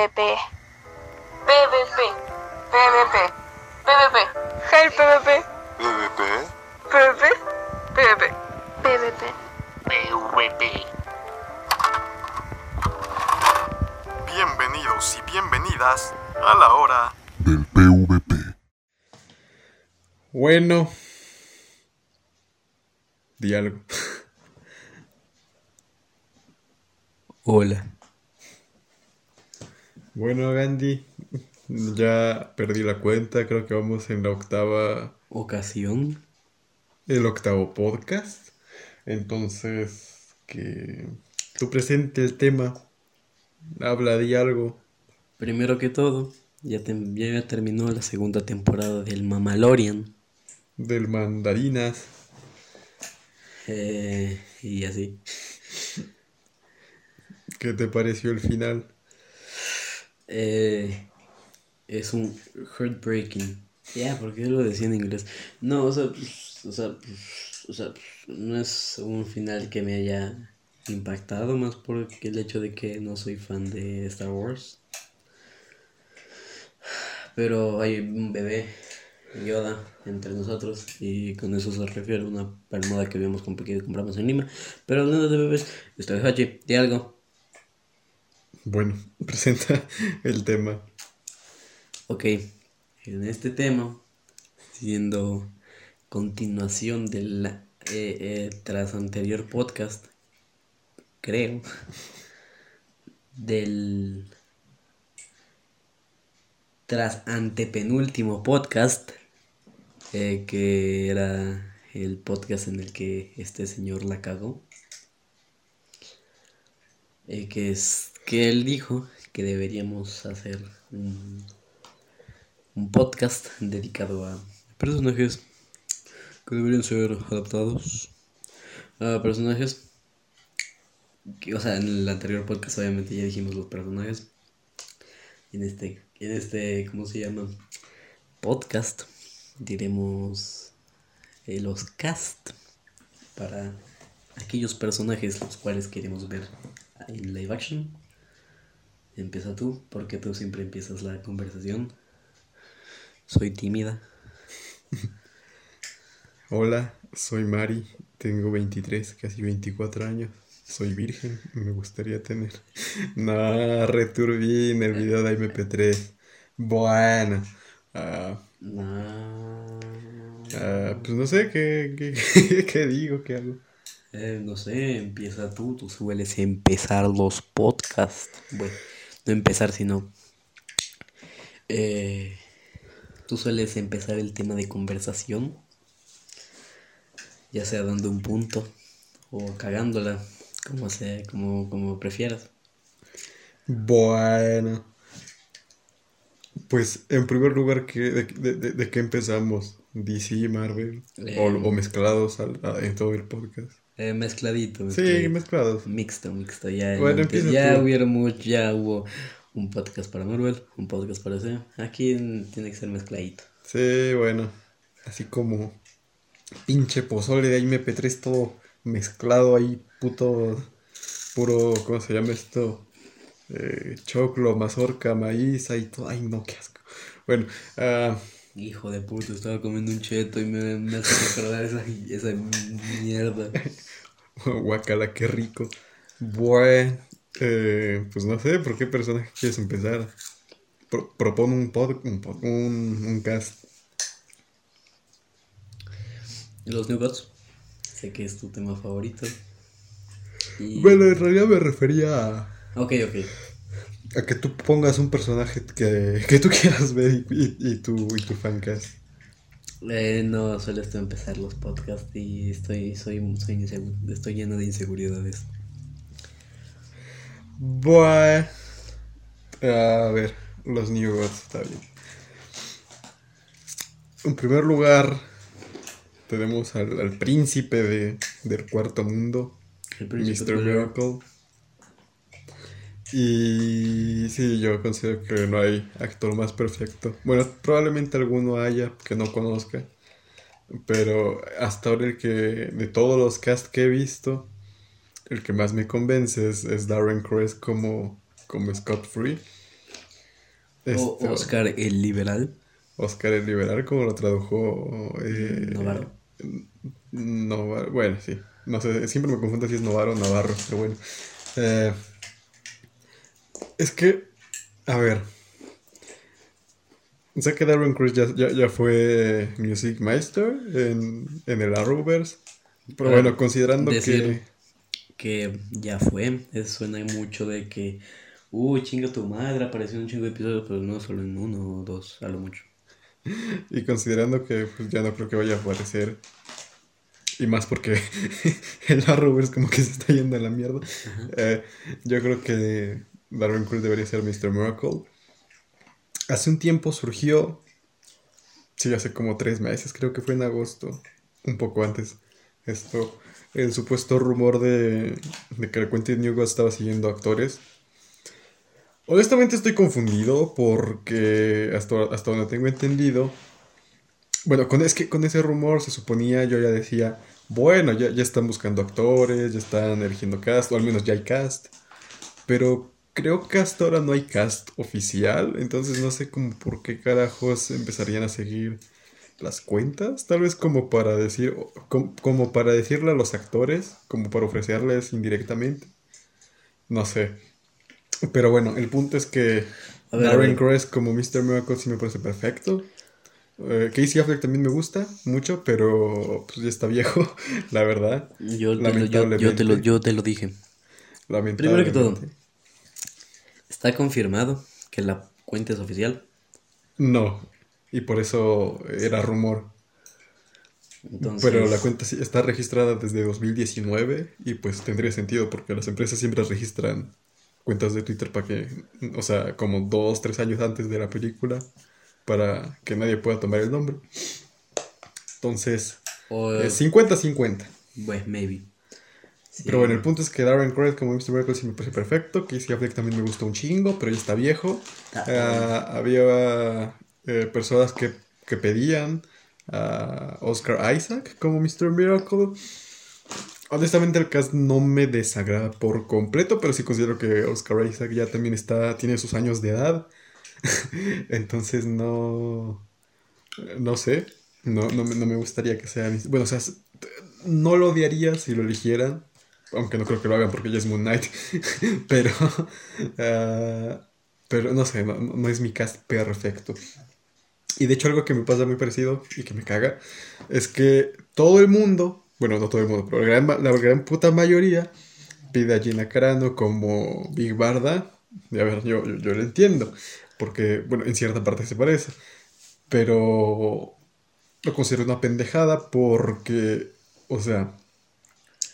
PvP. PvP. PvP. PvP. Hey PvP. PvP. PvP. PvP. PvP. PvP. Bienvenidos y bienvenidas a la hora del PvP. Bueno. Di algo. Hola. Bueno, Gandhi, ya perdí la cuenta, creo que vamos en la octava, Ocasión. el octavo podcast. Entonces, que tú presente el tema, habla de algo. Primero que todo, ya, ya terminó la segunda temporada del Mamalorian. del mandarinas. Eh, y así. ¿Qué te pareció el final? Eh, es un heartbreaking. Ya, porque lo decía en inglés. No, o sea, pues, o sea, pues, o sea, pues, no es un final que me haya impactado más por el hecho de que no soy fan de Star Wars. Pero hay un bebé, Yoda, entre nosotros y con eso se refiere a una palmada que habíamos comp- que compramos en Lima. Pero hablando de bebés, estoy Hachi, di algo. Bueno, presenta el tema. Ok, en este tema, siendo continuación del eh, eh, tras anterior podcast, creo, del tras antepenúltimo podcast, eh, que era el podcast en el que este señor la cagó, eh, que es que él dijo que deberíamos hacer un un podcast dedicado a personajes que deberían ser adaptados a personajes que, o sea, en el anterior podcast obviamente ya dijimos los personajes. En este, en este, ¿cómo se llama? Podcast diremos eh, los cast para aquellos personajes los cuales queremos ver en live action. Empieza tú, porque tú siempre empiezas la conversación. Soy tímida. Hola, soy Mari, tengo 23, casi 24 años. Soy virgen, me gustaría tener. No, returbí en el video de MP3. Bueno, ah, No. ah, pues no sé qué, qué, qué digo, qué hago. Eh, no sé, empieza tú. Tú sueles empezar los podcasts. Bueno, no empezar, sino. eh, tú sueles empezar el tema de conversación. Ya sea dando un punto o cagándola, como, sea, como, como prefieras. Bueno, pues en primer lugar, ¿qué, de, de, de- de qué empezamos? DC, Marvel, o, Eh, o mezclados al- a- en todo el podcast. Eh, mezcladito. Sí, mezclados. Mixto, mixto. Ya, Bueno, antes ya tú. hubieron mucho, ya hubo un podcast para Marvel, un podcast para C. Aquí tiene que ser mezcladito. Sí, bueno, así como pinche pozole de MP3 todo mezclado ahí, puto, puro, ¿cómo se llama esto? Eh, choclo, mazorca, maíz, ahí todo, ay no, qué asco. Bueno, ah, Hijo de puta, estaba comiendo un cheto y me, me hace recordar esa, esa mierda. guacala, qué rico. Bueno, eh, pues no sé, ¿por qué personaje quieres empezar? Pro- propone un pod, un, pod- un, un cast. Los New Gods. Sé que es tu tema favorito. Y... Bueno, en realidad me refería a... Ok, ok. A que tú pongas un personaje que, que tú quieras ver y, y, y tu, y tu fancast. Eh, no sueles tú empezar los podcasts y estoy, soy, soy estoy lleno de inseguridades. Bueno. A ver, los New Gods, está bien. En primer lugar, tenemos al, al príncipe de, del cuarto mundo, Mr. Miracle. Y sí, yo considero que no hay actor más perfecto. Bueno, probablemente alguno haya que no conozca. Pero hasta ahora el que, de todos los cast que he visto, el que más me convence es, es Darren Criss como, como Scott Free. Este, O Oscar el liberal. Oscar el Liberal, como lo tradujo eh, Navarro. Navarro, bueno, sí. No sé, siempre me confundo si es Navarro o Navarro, pero bueno. Eh, es que, a ver. Sé que Darren Criss ya, ya, ya fue Music Master en, en el Arrowverse. Pero Ah, bueno, considerando decir- Que ya fue. Eso suena mucho de que. Uy, chinga tu madre, apareció en un chingo de episodios, pero no solo en uno o dos, a lo mucho. Y considerando que pues, ya no creo que vaya a aparecer. Y más porque el Arrowverse como que se está yendo a la mierda. eh, yo creo que Darren Criss debería ser Mr. Miracle. Hace un tiempo surgió. Sí, hace como tres meses, creo que fue en agosto. Un poco antes. Esto. El supuesto rumor de, de que Quentin Newgard estaba siguiendo actores. Honestamente estoy confundido porque hasta, hasta donde tengo entendido. Bueno, con, es que con ese rumor se suponía, yo ya decía, bueno, ya, ya están buscando actores, ya están eligiendo cast, o al menos ya hay cast. Pero creo que hasta ahora no hay cast oficial, entonces no sé como por qué carajos empezarían a seguir las cuentas, tal vez como para decir, como para decirle a los actores, como para ofrecerles indirectamente. No sé. Pero bueno, el punto es que ver, Darren ver. Criss como Mr. Miracle sí me parece perfecto. Eh, Casey Affleck también me gusta mucho, pero pues ya está viejo, la verdad. Yo, te lo, yo, yo te lo, yo te lo dije. Primero que todo. ¿está confirmado que la cuenta es oficial? No, y por eso era rumor. Entonces, Pero la cuenta sí está registrada desde 2019 y pues tendría sentido porque las empresas siempre registran cuentas de Twitter para que, o sea, como dos, tres años antes de la película para que nadie pueda tomar el nombre. Entonces, o- eh, 50-50. bueno, maybe. Sí. Pero bueno, el punto es que Darren Criss como Mr. Miracle sí me parece perfecto. Casey Affleck también me gusta un chingo, pero ya está viejo. Ah, Ah, había eh, personas que, que pedían a Oscar Isaac como Mr. Miracle. Honestamente el cast no me desagrada por completo, pero sí considero que Oscar Isaac ya también está, tiene sus años de edad. Entonces no... No sé. No, no, me- no me gustaría que sea... Bueno, o sea, no lo odiaría si lo eligieran. Aunque no creo que lo hagan porque ya es Moon Knight. pero... ah, pero no sé, no es mi cast perfecto. Y de hecho algo que me pasa muy parecido y que me caga es que todo el mundo, bueno, no todo el mundo, pero la gran, la gran puta mayoría pide a Gina Carano como Big Barda. Y a ver, yo, yo, yo lo entiendo, porque, bueno, en cierta parte se parece, pero lo considero una pendejada porque, o sea,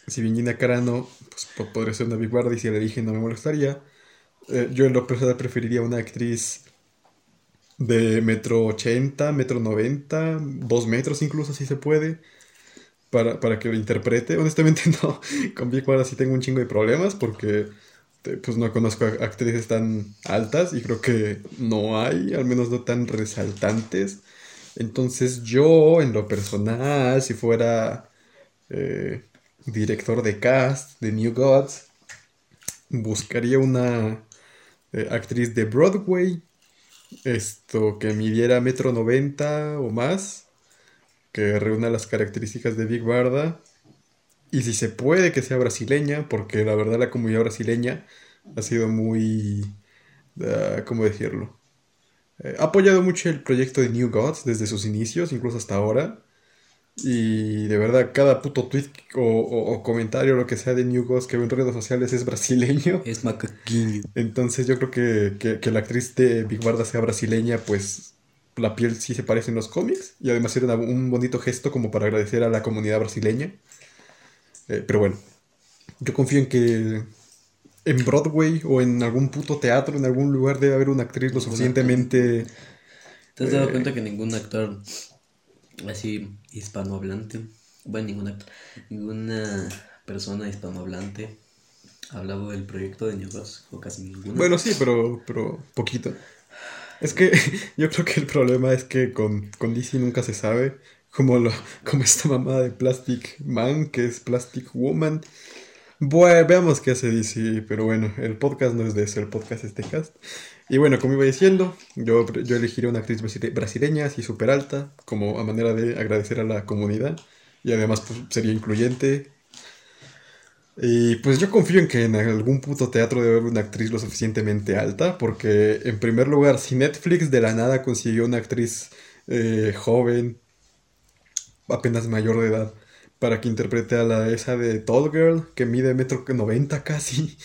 si bien Gina Carano pues, po- podría ser una Big Barda y si la eligen no me molestaría, eh, yo en lo personal preferiría una actriz de metro 80, metro 90, dos metros incluso si se puede, para, para que lo interprete. Honestamente no, con Big Barda sí tengo un chingo de problemas porque pues no conozco actrices tan altas y creo que no hay, al menos no tan resaltantes. Entonces yo en lo personal, si fuera eh, director de cast de New Gods, buscaría una eh, actriz de Broadway esto que midiera metro noventa o más, que reúna las características de Big Barda, y si se puede que sea brasileña, porque la verdad la comunidad brasileña ha sido muy, ah, ¿cómo decirlo? Eh, ha apoyado mucho el proyecto de New Gods desde sus inicios, incluso hasta ahora. Y de verdad, cada puto tweet o, o- o comentario o lo que sea de New Gods que veo en redes sociales es brasileño. Es macaquinho. Entonces yo creo que, que, que la actriz de Big Barda sea brasileña, pues la piel sí se parece en los cómics. Y además era una- un bonito gesto como para agradecer a la comunidad brasileña. Eh, pero bueno, yo confío en que en Broadway o en algún puto teatro, en algún lugar debe haber una actriz lo suficientemente... ¿Te has dado Eh, cuenta que ningún actor así hispanohablante, bueno, ningún actor, ninguna persona hispanohablante ha hablado del proyecto de New o casi ninguno? Bueno, sí, pero, pero poquito. Es que yo creo que el problema es que con, con DC nunca se sabe. Como, lo, como esta mamada de Plastic Man, que es Plastic Woman. Bueno, veamos qué hace DC, pero bueno, el podcast no es de eso, el podcast es de cast. Y bueno, como iba diciendo, yo, yo elegiría una actriz brasile- brasileña, así súper alta, como a manera de agradecer a la comunidad. Y además pues, sería incluyente. Y pues yo confío en que en algún puto teatro debe haber una actriz lo suficientemente alta, porque en primer lugar, si Netflix de la nada consiguió una actriz eh, joven, apenas mayor de edad, para que interprete a la esa de Tall Girl, que mide metro 90 casi,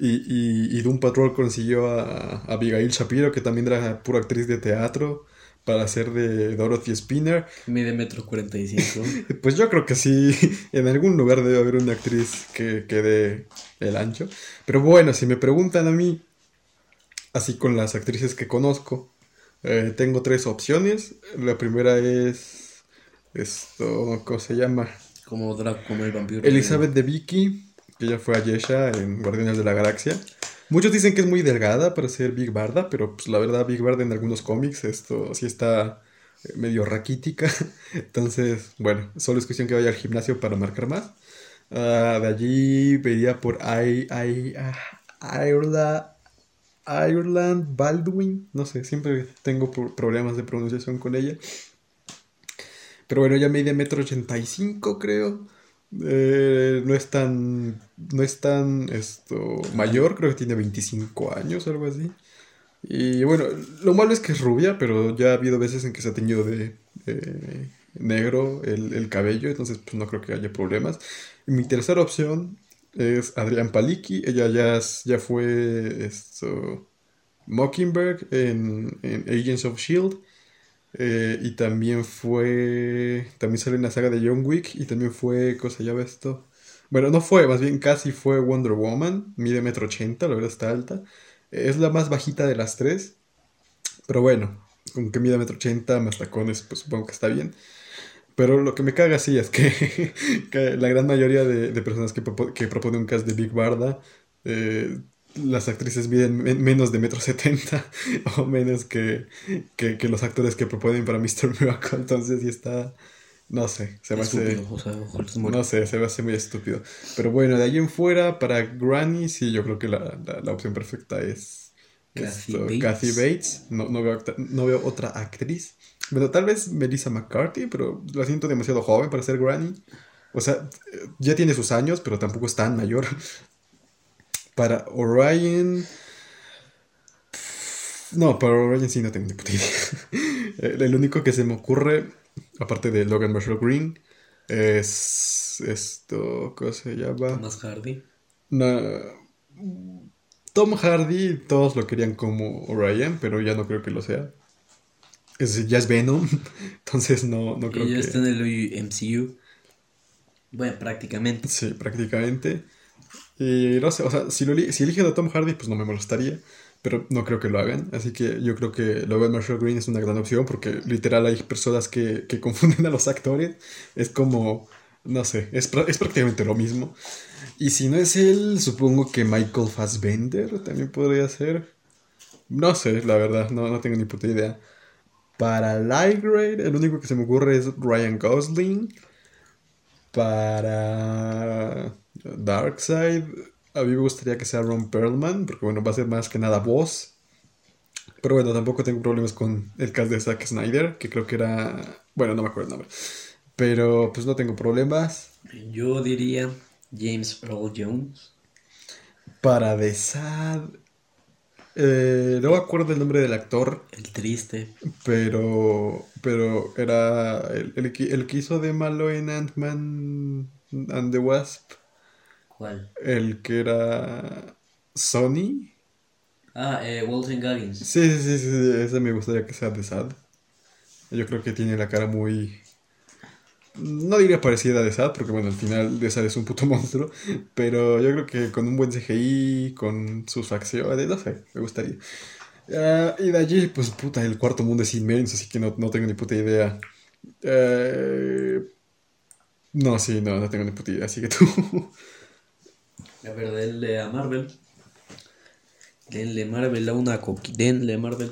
y, y, y Doom Patrol consiguió a, a Abigail Shapiro, que también era pura actriz de teatro, para hacer de Dorothy Spinner. Mide metro 45. Pues yo creo que sí, en algún lugar debe haber una actriz que, que dé el ancho. Pero bueno, si me preguntan a mí, así con las actrices que conozco, eh, tengo tres opciones. La primera es, esto, ¿cómo se llama? Como Draco, como el vampiro. Elizabeth de Vicky, que ella fue a Yesha en Guardianes de la Galaxia. Muchos dicen que es muy delgada para ser Big Barda, pero pues la verdad Big Barda en algunos cómics esto sí está eh, medio raquítica. Entonces, bueno, solo es cuestión que vaya al gimnasio para marcar más. Ah, de allí vería por I, I, ah, Ireland, Ireland Baldwin. No sé, siempre tengo pro- problemas de pronunciación con ella. Pero bueno, ella mide metro ochenta y cinco, creo. Eh, no es tan. No es tan esto, mayor, creo que tiene 25 años, algo así. Y bueno, lo malo es que es rubia, pero ya ha habido veces en que se ha teñido de, negro el, el cabello, entonces pues no creo que haya problemas. Y mi tercera opción es Adrián Palicki. Ella ya, ya fue esto, Mockingbird en, en Agents of Shield. Eh, y también fue. También salió en la saga de John Wick. Y también fue. ¿Cómo se llama esto? Bueno, no fue, más bien casi fue Wonder Woman. Mide metro ochenta, la verdad está alta. Es la más bajita de las tres. Pero bueno, con que mida metro ochenta, más tacones, pues supongo que está bien. Pero lo que me caga sí es que, la gran mayoría de, de personas que, que proponen un cast de Big Barda, eh, las actrices miden men- menos de metro setenta o menos que, que, que los actores que proponen para Mr. Miracle. Entonces sí está, no sé, se me hace... Estúpido, o sea. No sé, se me hace muy estúpido. Pero bueno, de ahí en fuera, para Granny, sí, yo creo que la, la, la opción perfecta es Kathy esto, Bates. Kathy Bates. No, no, veo, no veo otra actriz. Bueno, tal vez Melissa McCarthy, pero la siento demasiado joven para ser Granny. O sea, ya tiene sus años, pero tampoco es tan mayor. Para Orion. No, para Orion sí no tengo ni puta idea. El único que se me ocurre, aparte de Logan Marshall Green, es esto, ¿cómo se llama? Más Hardy. No, Tom Hardy, todos lo querían como Orion, pero ya no creo que lo sea. Es, ya es Venom, entonces no, no creo Y ya que... está en el MCU. Bueno, prácticamente. Sí, prácticamente. Y no sé, o sea, si, lo eligen a Tom Hardy, pues no me molestaría, pero no creo que lo hagan. Así que yo creo que Logan Marshall Green es una gran opción porque literal hay personas que, que confunden a los actores. Es como, no sé, es, es prácticamente lo mismo. Y si no es él, supongo que Michael Fassbender también podría ser. No sé, la verdad, no, no tengo ni puta idea. Para Light Grade, el único que se me ocurre es Ryan Gosling. Para Darkseid, a mí me gustaría que sea Ron Perlman, porque bueno, va a ser más que nada voz. Pero bueno, tampoco tengo problemas con el cast de Zack Snyder, que creo que era. Bueno, no me acuerdo el nombre. Pero pues no tengo problemas. Yo diría James Earl Jones. Para The Sad. eh, no me acuerdo el nombre del actor, El triste. pero. Pero era. El, el el que hizo de malo en Ant-Man and the Wasp. ¿Cuál? El que era. Sony. Ah, eh, Walton Goggins. Sí, sí, sí, sí, ese me gustaría que sea de Sad. Yo creo que tiene la cara muy. No diría parecida a de Sad, porque bueno, al final de Sad es un puto monstruo. Pero yo creo que con un buen CGI, con sus facciones, no sé, me gustaría. Ah, y de allí, pues puta, el cuarto mundo es inmenso, así que no, no tengo ni puta idea. Eh, No, sí, no, no tengo ni puta idea, así que tú. A ver, denle a Marvel. Denle Marvel a una coqui. Denle Marvel.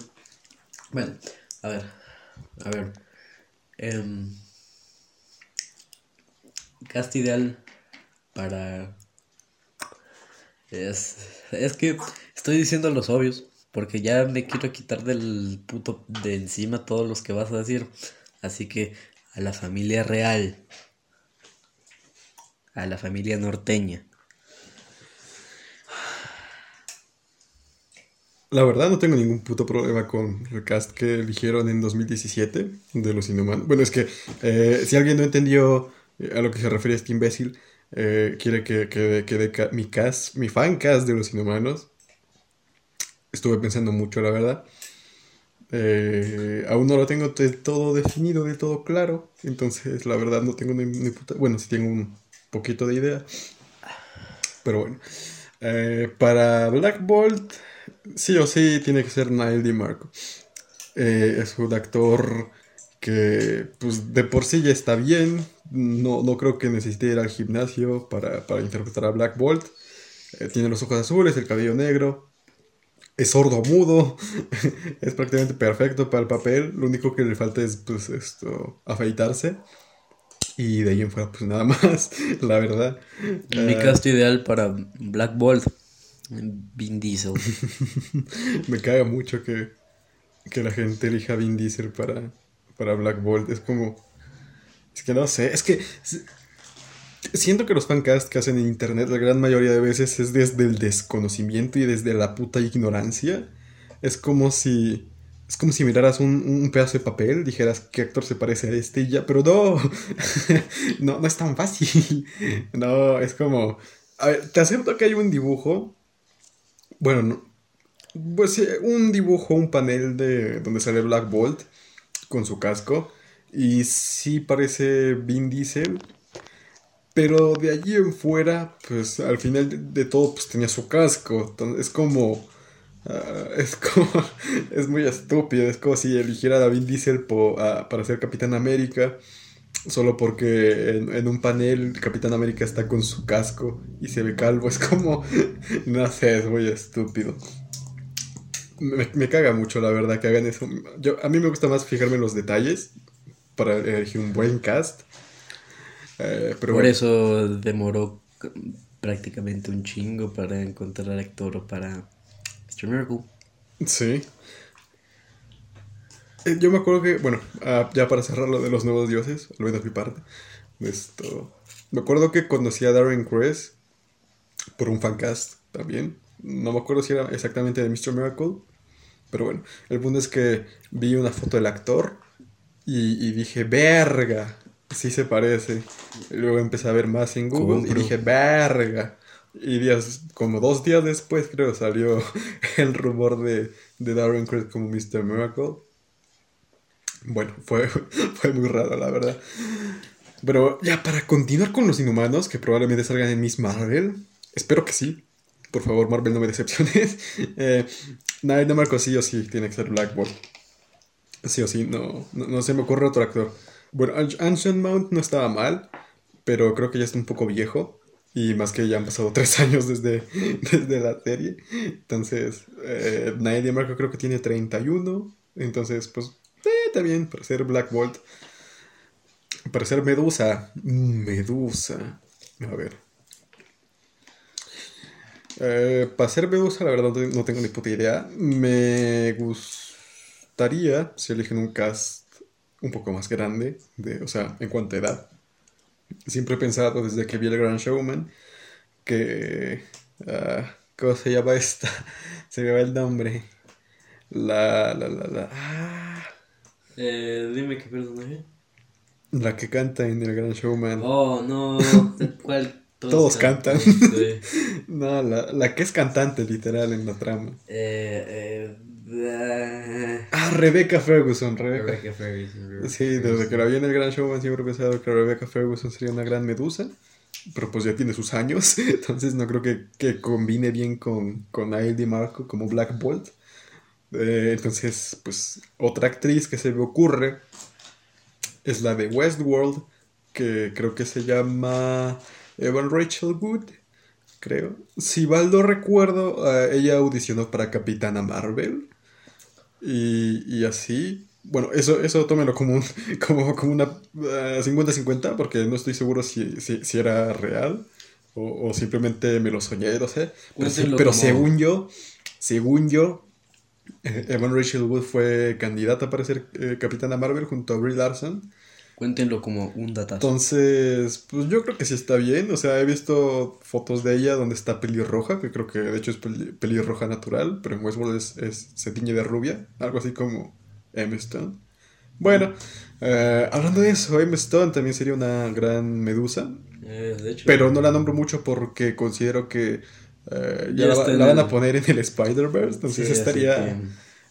Bueno, a ver. A ver. Em, cast ideal para. Es, es que estoy diciendo los obvios. Porque ya me quiero quitar del puto de encima todos los que vas a decir. Así que a la familia real. A la familia norteña. La verdad no tengo ningún puto problema con el cast que eligieron en 2017 de Los Inhumanos. Bueno, es que eh, si alguien no entendió eh, a lo que se refiere este imbécil, eh, quiere que, que, que mi cast, mi fan cast de Los Inhumanos. Estuve pensando mucho, la verdad. aún no lo tengo de todo definido, de todo claro. Entonces, la verdad, no tengo ni, ni puta... Bueno, sí tengo un poquito de idea. Pero bueno. para Black Bolt sí o sí tiene que ser Niall DiMarco. Eh, es un actor que pues de por sí ya está bien. No, no creo que necesite ir al gimnasio para, interpretar a Black Bolt. Eh, tiene los ojos azules, el cabello negro. Es sordo mudo. es prácticamente perfecto para el papel. Lo único que le falta es pues esto. afeitarse. Y de ahí en fuera, pues nada más, la verdad. Mi uh, cast ideal para Black Bolt Vin Diesel. Me caga mucho que, la gente elija Vin Diesel para, para Black Bolt. Es como. Es que no sé. Es que. Siento que los fancasts que hacen en internet la gran mayoría de veces es desde el desconocimiento y desde la puta ignorancia. Es como si. Es como si miraras un, pedazo de papel, dijeras qué actor se parece a este y ya, pero no. no, no es tan fácil. no, es como. A ver, te acepto que hay un dibujo bueno, pues un dibujo, un panel de donde sale Black Bolt con su casco. Y sí parece Vin Diesel. Pero de allí en fuera, pues al final de todo, pues tenía su casco. Es como. Ah, es como. es muy estúpido. Es como si eligiera a Vin Diesel para ser Capitán América. Solo porque en, un panel Capitán América está con su casco y se ve calvo. Es como, no sé, es muy estúpido. Me, caga mucho, la verdad, que hagan eso. Yo, a mí me gusta más fijarme en los detalles para elegir un buen cast. Eh, pero Por eso demoró prácticamente un chingo para encontrar actor para Mr. Miracle. Sí. Eh, yo me acuerdo que, bueno, ah, ya para cerrar lo de los nuevos dioses, al menos mi parte, esto, me acuerdo que conocí a Darren Cress por un fancast también. No me acuerdo si era exactamente de Mr. Miracle, pero bueno, el punto es que vi una foto del actor y, dije, verga, sí se parece. Y luego empecé a ver más en Google y dije, verga. Y días, como dos días después creo, salió el rumor de, de Darren Criss como Mr. Miracle. Bueno, fue, fue muy raro, la verdad. Pero ya, para continuar con los inhumanos, que probablemente salgan en Miss Marvel, espero que sí. Por favor, Marvel, no me decepciones. Eh, Marco sí o sí tiene que ser Blackboard. Sí o sí, no, no, se me ocurre otro actor. Bueno, Ancient Mount no estaba mal, pero creo que ya está un poco viejo. Y más que ya han pasado tres años desde, desde la serie. Entonces, eh, Nadie Marco creo que tiene 31. Entonces, pues está bien, para ser Black Bolt. Para ser Medusa. Medusa. A ver. Eh, para ser Medusa, la verdad no tengo ni puta idea. Me gustaría si eligen un cast un poco más grande, de, o sea, en cuanto edad. Siempre he pensado desde que vi el Grand Showman que... Uh, ¿Cómo se llama esta? Se me va el nombre. La, la, la, la. Ah. Eh, dime qué personaje. La que canta en el Gran Showman. Oh, no. ¿Cuál? Todos, cantan. no, la, la, que es cantante, literal, en la trama. Eh, eh, ah, Rebecca Ferguson. Rebecca, Ferguson. Sí, desde que la vi en el Gran Showman siempre he pensado que Rebecca Ferguson sería una gran medusa. Pero pues ya tiene sus años, entonces no creo que, que combine bien con, con Di Marco como Black Bolt. Eh, entonces, pues otra actriz que se me ocurre es la de Westworld, que creo que se llama Evan Rachel Wood, creo. Si mal no recuerdo, eh, ella audicionó para Capitana Marvel. Y, así. Bueno, eso, eso tómelo como, como, como una 50-50, eh, porque no estoy seguro si, si, era real o, simplemente me lo soñé, no sé. Pero, pero según yo, según yo, Evan Rachel Wood fue candidata para ser eh, Capitana Marvel junto a Brie Larson. Cuéntenlo como un datazo. Entonces, pues yo creo que sí está bien. O sea, he visto fotos de ella donde está pelirroja, que creo que de hecho es peli- pelirroja natural, pero en Westworld es, es- se tiñe de rubia, algo así como Emma Stone. Bueno, eh, hablando de eso, Emma Stone también sería una gran medusa, Eh, de hecho, pero no la nombro mucho porque considero que eh, ya Ya la, van a poner en el Spider-Verse, entonces Sí, estaría...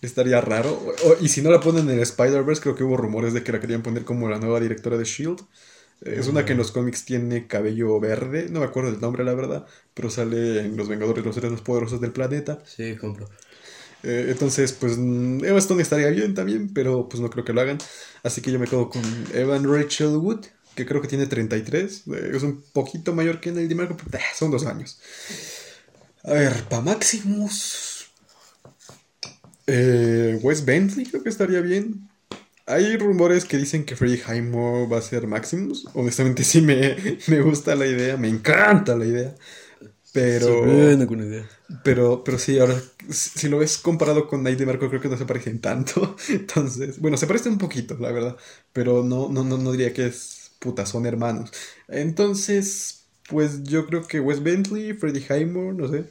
Estaría raro. O- y si no la ponen en el Spider-Verse, creo que hubo rumores de que la querían poner como la nueva directora de Shield. Eh, Es una que en los cómics tiene cabello verde, no me acuerdo del nombre, la verdad, pero sale en Los Vengadores, los seres más poderosos del planeta. Sí, compro. Eh, entonces, pues mm, Emma Stone estaría bien también, pero pues no creo que lo hagan. Así que yo me quedo con Evan Rachel Wood, que creo que tiene 33. eh, es un poquito mayor que en el DiMarco, pero eh, son dos años. A ver, para Maximus. Eh, Wes Bentley creo que estaría bien. Hay rumores que dicen que Freddie Highmore va a ser Maximus. Honestamente sí me, me gusta la idea, me encanta la idea. Pero... Sí, con idea. Pero, pero sí, ahora, si si lo ves comparado con Night de Marco, creo que no se parecen tanto. Entonces, bueno, se parecen un poquito, la verdad. Pero no, no, no, no diría que es puta, son hermanos. Entonces, pues yo creo que Wes Bentley, Freddie Highmore, no sé.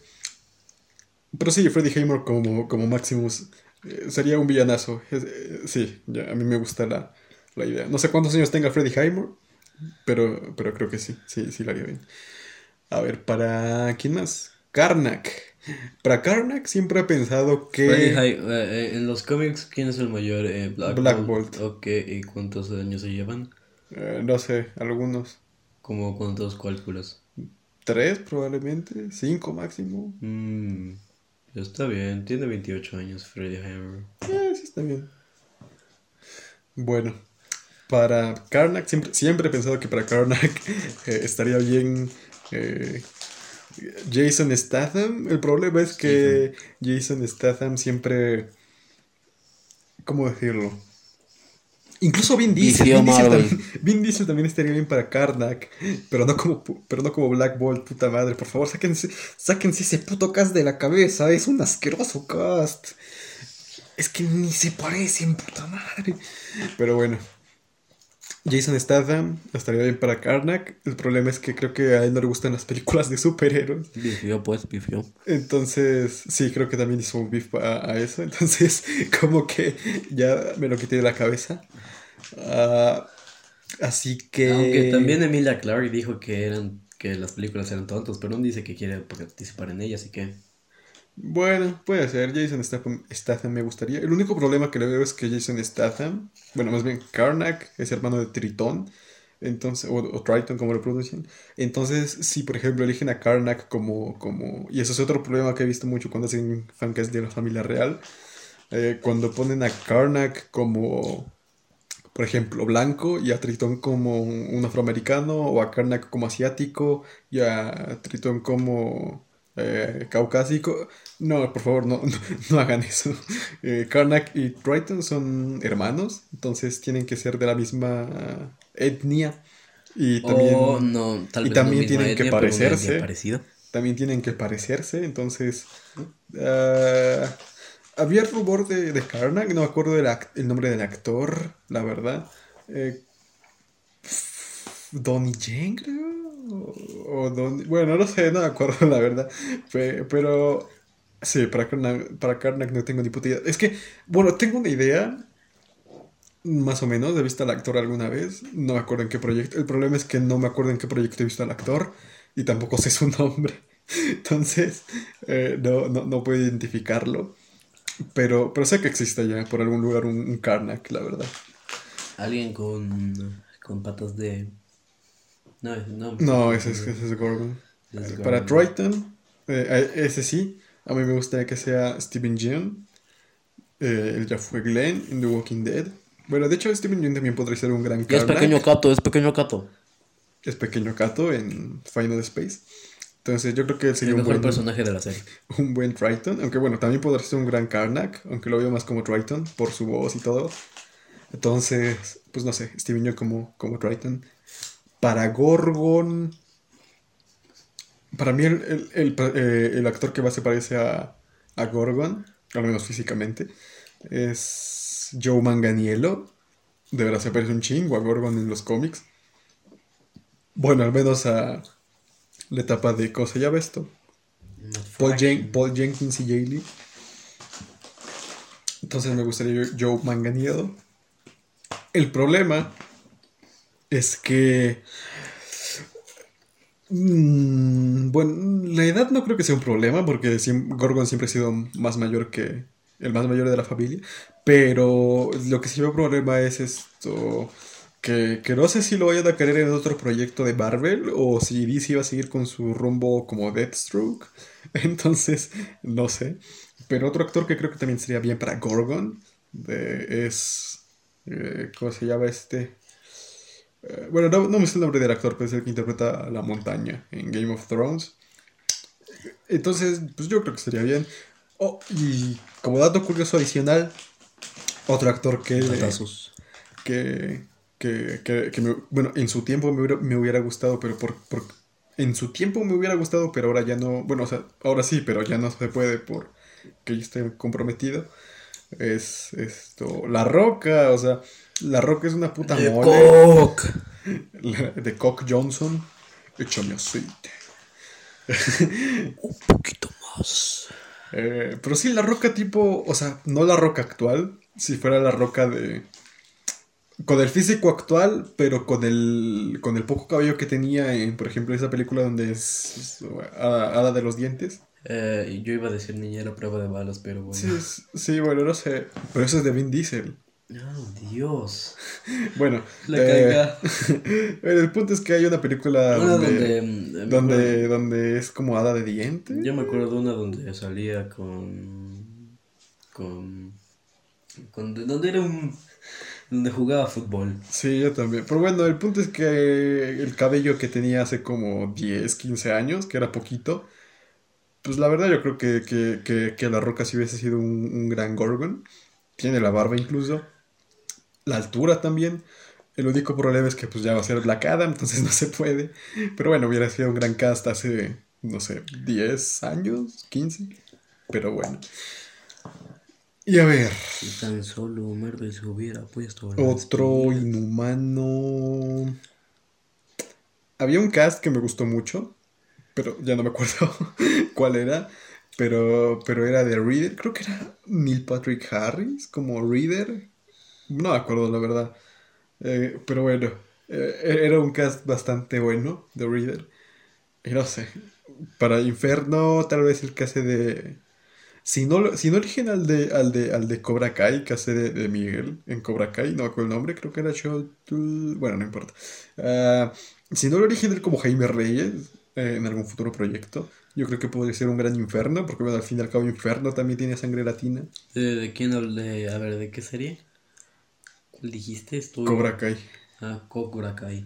Pero sí, Freddie Highmore como, como Maximus eh, sería un villanazo. Es- eh, sí, ya, a mí me gusta la, la idea. No sé cuántos años tenga Freddie Highmore, pero, pero creo que sí, sí, sí lo haría bien. A ver, ¿para quién más? Karnak. Para Karnak siempre he pensado que... Eh, eh, en los cómics, ¿quién es el mayor? Black, Black Bolt. Bolt. Ok, ¿y cuántos años se llevan? no sé, algunos. ¿Cómo cuántos cálculos? Tres probablemente, cinco máximo. Mm, está bien, tiene 28 años Freddie Hammer. Eh, sí está bien. Bueno, para Karnak, siempre, siempre he pensado que para Karnak eh, estaría bien eh, Jason Statham. El problema es que Jason Statham siempre... ¿Cómo decirlo? Incluso Vin Diesel, Vin Diesel, también, Vin Diesel también estaría bien para Karnak, pero no como, pero no como Black Bolt, puta madre. Por favor, sáquense, sáquense ese puto cast de la cabeza, es un asqueroso cast. Es que ni se parecen, puta madre. Pero bueno. Jason Statham estaría bien para Karnak. El problema es que creo que a él no le gustan las películas de superhéroes. Bifió, pues, bifió. Entonces, sí, creo que también hizo un beef a, a eso. Entonces, como que ya me lo quité de la cabeza. Ah, así que... Aunque también Emilia Clarke dijo que eran que las películas eran tontas, pero no dice que quiere participar en ellas, así que... Bueno, puede ser. Jason Statham, me gustaría. El único problema que le veo es que Jason Statham, bueno, más bien Karnak, es hermano de Tritón. Entonces, o, o Triton, como lo pronuncian. Entonces, si por ejemplo eligen a Karnak como, como. Y eso es otro problema que he visto mucho cuando hacen fancast de la familia real. eh, cuando ponen a Karnak como. Por ejemplo, blanco y a Tritón como un afroamericano, o a Karnak como asiático y a Tritón como eh, caucásico. No, por favor, no, no, no hagan eso. Eh, Karnak y Triton son hermanos, entonces tienen que ser de la misma etnia. Y también, o no, tal y vez también no tienen que etnia, parecerse. también tienen que parecerse, entonces... ah, había rumor de, de Karnak, no me acuerdo del el nombre del actor, la verdad. Eh, Donnie Yen, creo. O, o Donnie- bueno, no sé, no me acuerdo, la verdad. Pe- Pero sí, para Karnak, para Karnak no tengo ni puta idea. Es que, bueno, tengo una idea, más o menos, he visto al actor alguna vez. No me acuerdo en qué proyecto. El problema es que no me acuerdo en qué proyecto he visto al actor y tampoco sé su nombre. Entonces, eh, no, no, no puedo identificarlo. Pero, pero sé que existe ya por algún lugar un, un Karnak, la verdad. Alguien con, con patas de... No, no. No, ese es, ese es Gordon. Es Para. Triton, eh, ese sí. A mí me gustaría que sea Steven Yeun. Eh, él ya fue Glenn en The Walking Dead. Bueno, de hecho, Steven Yeun también podría ser un gran Y es pequeño Cato, es pequeño Cato. Es pequeño Kato en Final Space. Entonces, yo creo que él El sería un mejor buen, personaje de la serie. un buen Triton. Aunque bueno, también podría ser un gran Karnak. Aunque lo veo más como Triton por su voz y todo. Entonces, pues no sé, Steven Yeun como, como Triton. Para Gorgon. Para mí, el, el, el, eh, el actor que más se parece a, a Gorgon al menos físicamente, es Joe Manganiello. De verdad se parece un chingo a Gorgon en los cómics. Bueno, al menos a la etapa de cosa ya ves esto. Paul, Jen- Paul Jenkins y Jay Lee. Entonces me gustaría Joe Manganiello. El problema es que. Mm, bueno, la edad no creo que sea un problema porque Gorgon siempre ha sido más mayor que el más mayor de la familia. Pero lo que sí veo problema es esto. Que, que no sé si lo vayan a querer en otro proyecto de Marvel o si DC va a seguir con su rumbo como Deathstroke. Entonces, no sé. Pero otro actor que creo que también sería bien para Gorgon es. eh, ¿Cómo se llama este? Eh, bueno, no, no me sé el nombre del actor, pero es el que interpreta a la montaña en Game of Thrones. Entonces, pues yo creo que sería bien. Oh, y como dato curioso adicional, otro actor que, que, que, que- que me- bueno, en su tiempo me hubiera, me hubiera gustado, pero por, por- en su tiempo me hubiera gustado, pero ahora ya no, bueno, o sea, ahora sí, pero ya no se puede por que yo esté comprometido. Es esto, La Roca, o sea, La Roca es una puta mole. Cock. La- de Cock Johnson. Échame aceite. Un poquito más. Eh, pero sí, la roca tipo, o sea, no la roca actual, si fuera la roca de... Con el físico actual, pero con el, con el poco cabello que tenía en, por ejemplo, esa película donde es, es Hada, Hada de los Dientes. Eh, yo iba a decir niñera prueba de balas, pero bueno. Sí, es- sí, bueno, no sé. Pero eso es de Vin Diesel. Oh, Dios. Bueno, La eh, el punto es que hay una película Una donde, donde. mm, donde, es como Hada de Dientes. Yo me acuerdo de una donde salía con. con. con donde era un. donde jugaba fútbol. Sí, yo también. Pero bueno, el punto es que el cabello que tenía hace como 10, 15 años, que era poquito, pues la verdad yo creo que, que, que, que La Roca sí hubiese sido un, un gran Gorgon. Tiene la barba incluso. La altura también. El único problema es que pues ya va a ser Black Adam, entonces no se puede. Pero bueno, hubiera sido un gran cast hace, no sé, 10 años, 15. Pero bueno. Y a ver, Si tan solo Marvel se hubiera puesto. otro inhumano. Había un cast que me gustó mucho, pero ya no me acuerdo cuál era. Pero, pero era de Reader. Creo que era Neil Patrick Harris como Reader. No me acuerdo, la verdad. Eh, pero bueno, eh, era un cast bastante bueno de Reader. Y no sé. Para Inferno, tal vez el que de. Si no, si no eligen al de, al de, al de Cobra Kai, que de, de Miguel en Cobra Kai, no acuerdo el nombre, creo que era Shotul. Bueno, no importa. Ah, si no lo eligen él como Jaime Reyes eh, en algún futuro proyecto, yo creo que podría ser un gran inferno, porque al fin y al cabo, Inferno también tiene sangre latina. ¿De, de quién hablé? A ver, ¿de qué serie? ¿Cuál dijiste? Estoy... Cobra Kai. Ah, Cobra Kai.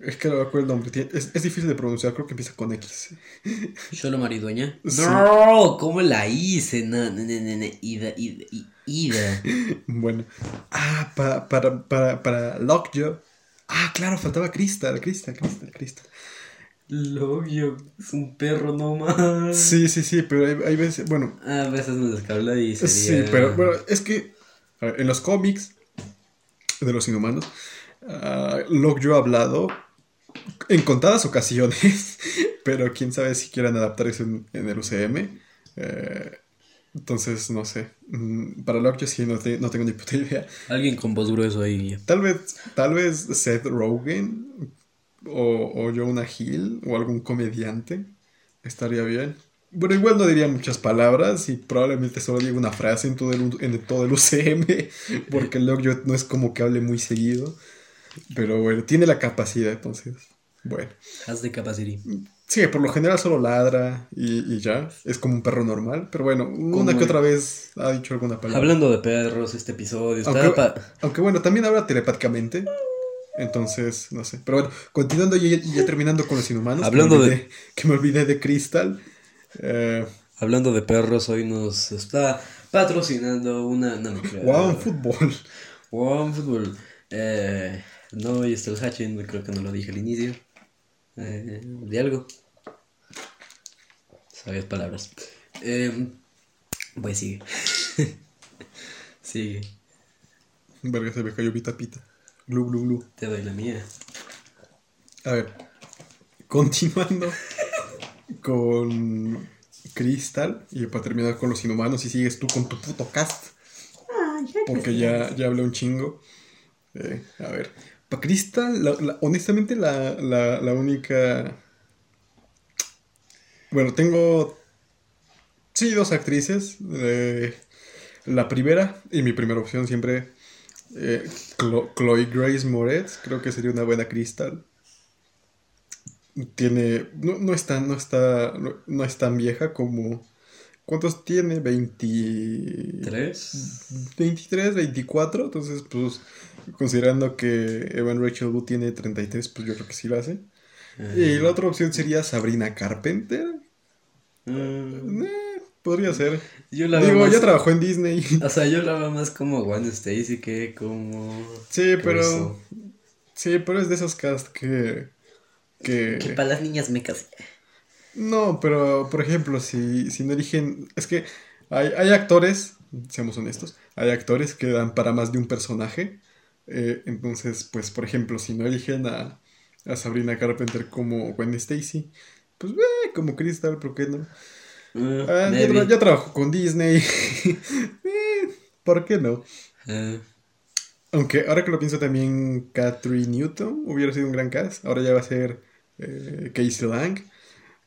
Es que no me acuerdo el nombre, es, es difícil de pronunciar, creo que empieza con X. ¿Solo maridueña? Sí. No, ¿cómo la hice? No, no, no, no, no. Ida, ida, ida. Bueno. Ah, para, para, para, para Lockjaw. Ah, claro, faltaba Crystal, Crystal, Crystal, Crystal. Logio, es un perro nomás. Sí, sí, sí, pero hay, hay veces, bueno, Ah, a veces nos descabla y sería... sí, pero bueno, es que ver, en los cómics de los inhumanos, ah, Lockjaw ha hablado en contadas ocasiones, pero quién sabe si quieran adaptar eso en, en el UCM. eh, entonces, no sé. Mm, Para Lockjaw sí, no, te- no tengo ni puta idea. Alguien con voz grueso ahí. Tal vez, tal vez Seth Rogen o, o Jonah Hill o algún comediante estaría bien. Bueno, igual no diría muchas palabras y probablemente solo diga una frase en todo el, en todo el UCM, porque Lockjaw no es como que hable muy seguido. Pero bueno, tiene la capacidad, entonces. Bueno. Haz de capacity. Sí, por lo general solo ladra y, y ya. Es como un perro normal. Pero bueno, una que otra vez ha dicho alguna palabra. Hablando de perros, este episodio está Aunque, pa- aunque bueno, también habla telepáticamente. Entonces, no sé. Pero bueno, continuando y ya, ya terminando con los inhumanos. que Hablando de- olvidé- Que me olvidé de Crystal. Eh, Hablando de perros, hoy nos está patrocinando una... No, no creo. wow, fútbol. Wow, fútbol. Eh, no, y está el Hatchin, creo que no lo dije al inicio. Eh, de algo. Sabias palabras. Eh, Pues sigue. sigue. Verga, se me cayó mi tapita. Glu, glu, glu. Te doy la mía. A ver, continuando con Crystal y para terminar con los inhumanos y sigues tú con tu puto cast. Porque ya, ya hablé un chingo. Eh, a ver, para Crystal, la- la- honestamente la, la, única... Bueno, tengo... Sí, dos actrices. eh, la primera y mi primera opción siempre... eh, Chlo- Chloe Grace Moretz, creo que sería una buena Crystal tiene no, no es tan no está no, es tan vieja como ¿cuántos tiene? 20 ¿Tres? 23, 24, entonces pues considerando que Evan Rachel Wood tiene 33, pues yo creo que sí lo hace. Y la otra opción sería Sabrina Carpenter. Mm, Eh, podría ser. yo la veo Digo, más- ya trabajó en Disney. O sea, yo la veo más como Gwen Stacy que como. Sí, pero sí, pero es de esos cast que que Que para las niñas me casé. No, pero por ejemplo, si, si no eligen. Es que hay, hay actores, seamos honestos, hay actores que dan para más de un personaje. eh, entonces, pues, por ejemplo, si no eligen a, a Sabrina Carpenter como Gwen Stacy, pues, eh, como Crystal, ¿por qué no? Mm, Ah, ya, maybe. tra- ya trabajó con Disney. Eh, ¿Por qué no? Aunque ahora que lo pienso también, Catherine Newton hubiera sido un gran cast. Ahora ya va a ser eh, Casey Lang.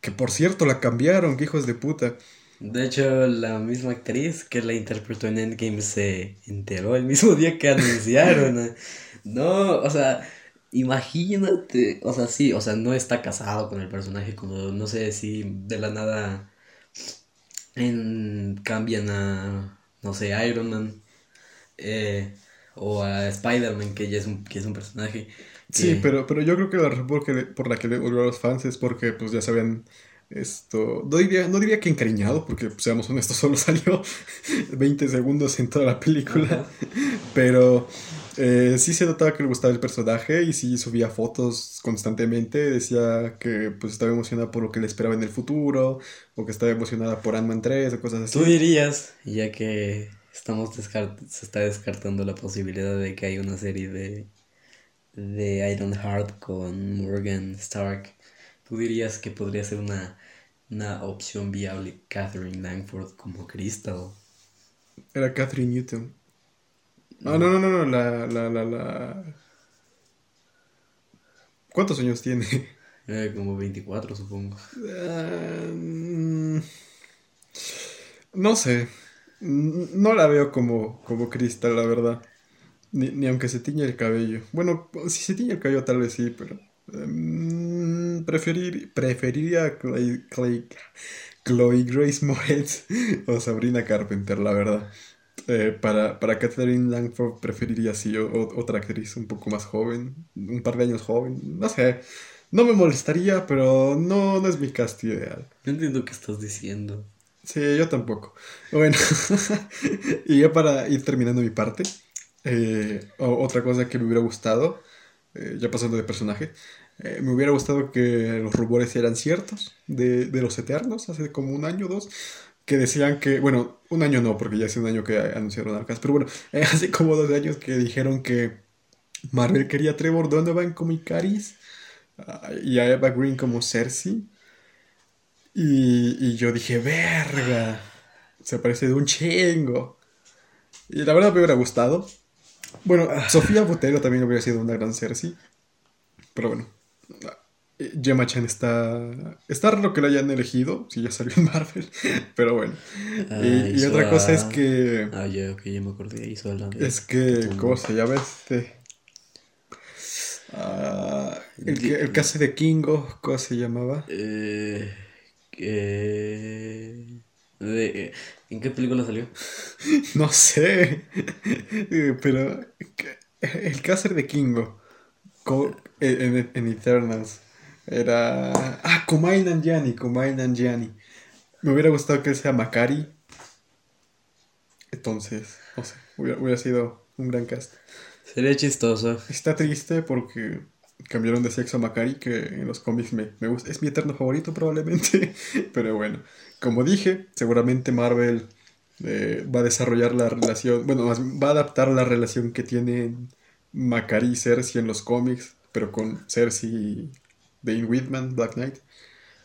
Que por cierto, la cambiaron, que hijos de puta. De hecho, la misma actriz que la interpretó en Endgame se enteró el mismo día que anunciaron. No, o sea, imagínate. O sea, sí, o sea, no está casado con el personaje. Cuando no sé si de la nada en- cambian a, no sé, Iron Man. eh, o a Spider-Man, que ya es un, que es un personaje. Sí, pero, pero yo creo que la razón por, que por la que le volvió a los fans es porque pues ya sabían esto, no diría, no diría que encariñado, porque pues, seamos honestos, solo salió 20 segundos en toda la película, pero eh, sí se notaba que le gustaba el personaje y sí subía fotos constantemente, decía que pues estaba emocionada por lo que le esperaba en el futuro, o que estaba emocionada por Ant-Man 3 o cosas así. Tú dirías, ya que estamos descart- se está descartando la posibilidad de que haya una serie de, de Ironheart con Morgan Stark, tú dirías que podría ser una, una opción viable Catherine Langford como Crystal. Era Catherine Newton. Ah, no, no, no, no, la, la, la, la... ¿Cuántos años tiene? Eh, como 24 supongo. Mm, no sé. No la veo como, como Crystal, la verdad. Ni, ni aunque se tiñe el cabello. Bueno, si se tiñe el cabello tal vez sí, pero... mm, preferir, preferiría a Chloe Grace Moretz o Sabrina Carpenter, la verdad. Eh, para, para Catherine Langford preferiría sí otra actriz un poco más joven, un par de años joven, no sé. No me molestaría, pero no, no es mi cast ideal. No entiendo qué estás diciendo. Sí, yo tampoco. Bueno, y ya para ir terminando mi parte, eh, otra cosa que me hubiera gustado, eh, ya pasando de personaje, eh, me hubiera gustado que los rumores eran ciertos de, de los Eternos, hace como un año o dos, que decían que, bueno, un año no, porque ya hace un año que anunciaron al cast, pero bueno, eh, hace como dos años que dijeron que Marvel quería a Trevor Donovan como Icaris ah, y a Eva Green como Cersei. Y, y yo dije, verga, se parece de un chingo. Y la verdad me hubiera gustado. Bueno, Sofía Botero también hubiera sido una gran Cersei. Pero bueno, Gemma Chan está. Está raro que la hayan elegido, si ya salió en Marvel. Pero bueno. Ah, y y hizo otra cosa es que. Ah, ya, ok, ya me acordé. Hizo la de- Es que, ¿cómo se llama este? Ah, el, el que hace de Kingo, ¿cómo se llamaba? Eh, eh, de- eh, ¿En qué película salió? No sé, Eh, pero el cácer de Kingo co- en, en- en Eternals era... Ah, Kumail Nanjiani, Kumail Nanjiani. Me hubiera gustado que él sea Makari. Entonces, no sé, hubiera, hubiera sido un gran cast. Sería chistoso. Está triste porque cambiaron de sexo a Makari, que en los cómics me, me gusta. Es mi eterno favorito probablemente. Pero bueno, como dije, seguramente Marvel eh, va a desarrollar la relación, bueno, va a adaptar la relación que tienen Macari y Cersei en los cómics, pero con Cersei y Dane Whitman, Black Knight.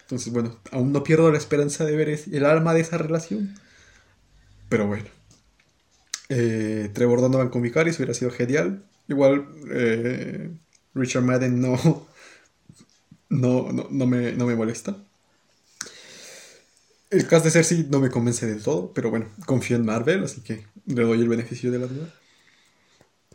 Entonces, bueno, aún no pierdo la esperanza de ver el alma de esa relación. Pero bueno. Eh, Trevor Donovan con Vicaris hubiera sido genial. Igual eh, Richard Madden no, no, no, no me, no me molesta. El cast de Cersei no me convence del todo, pero bueno, confío en Marvel, así que le doy el beneficio de la duda.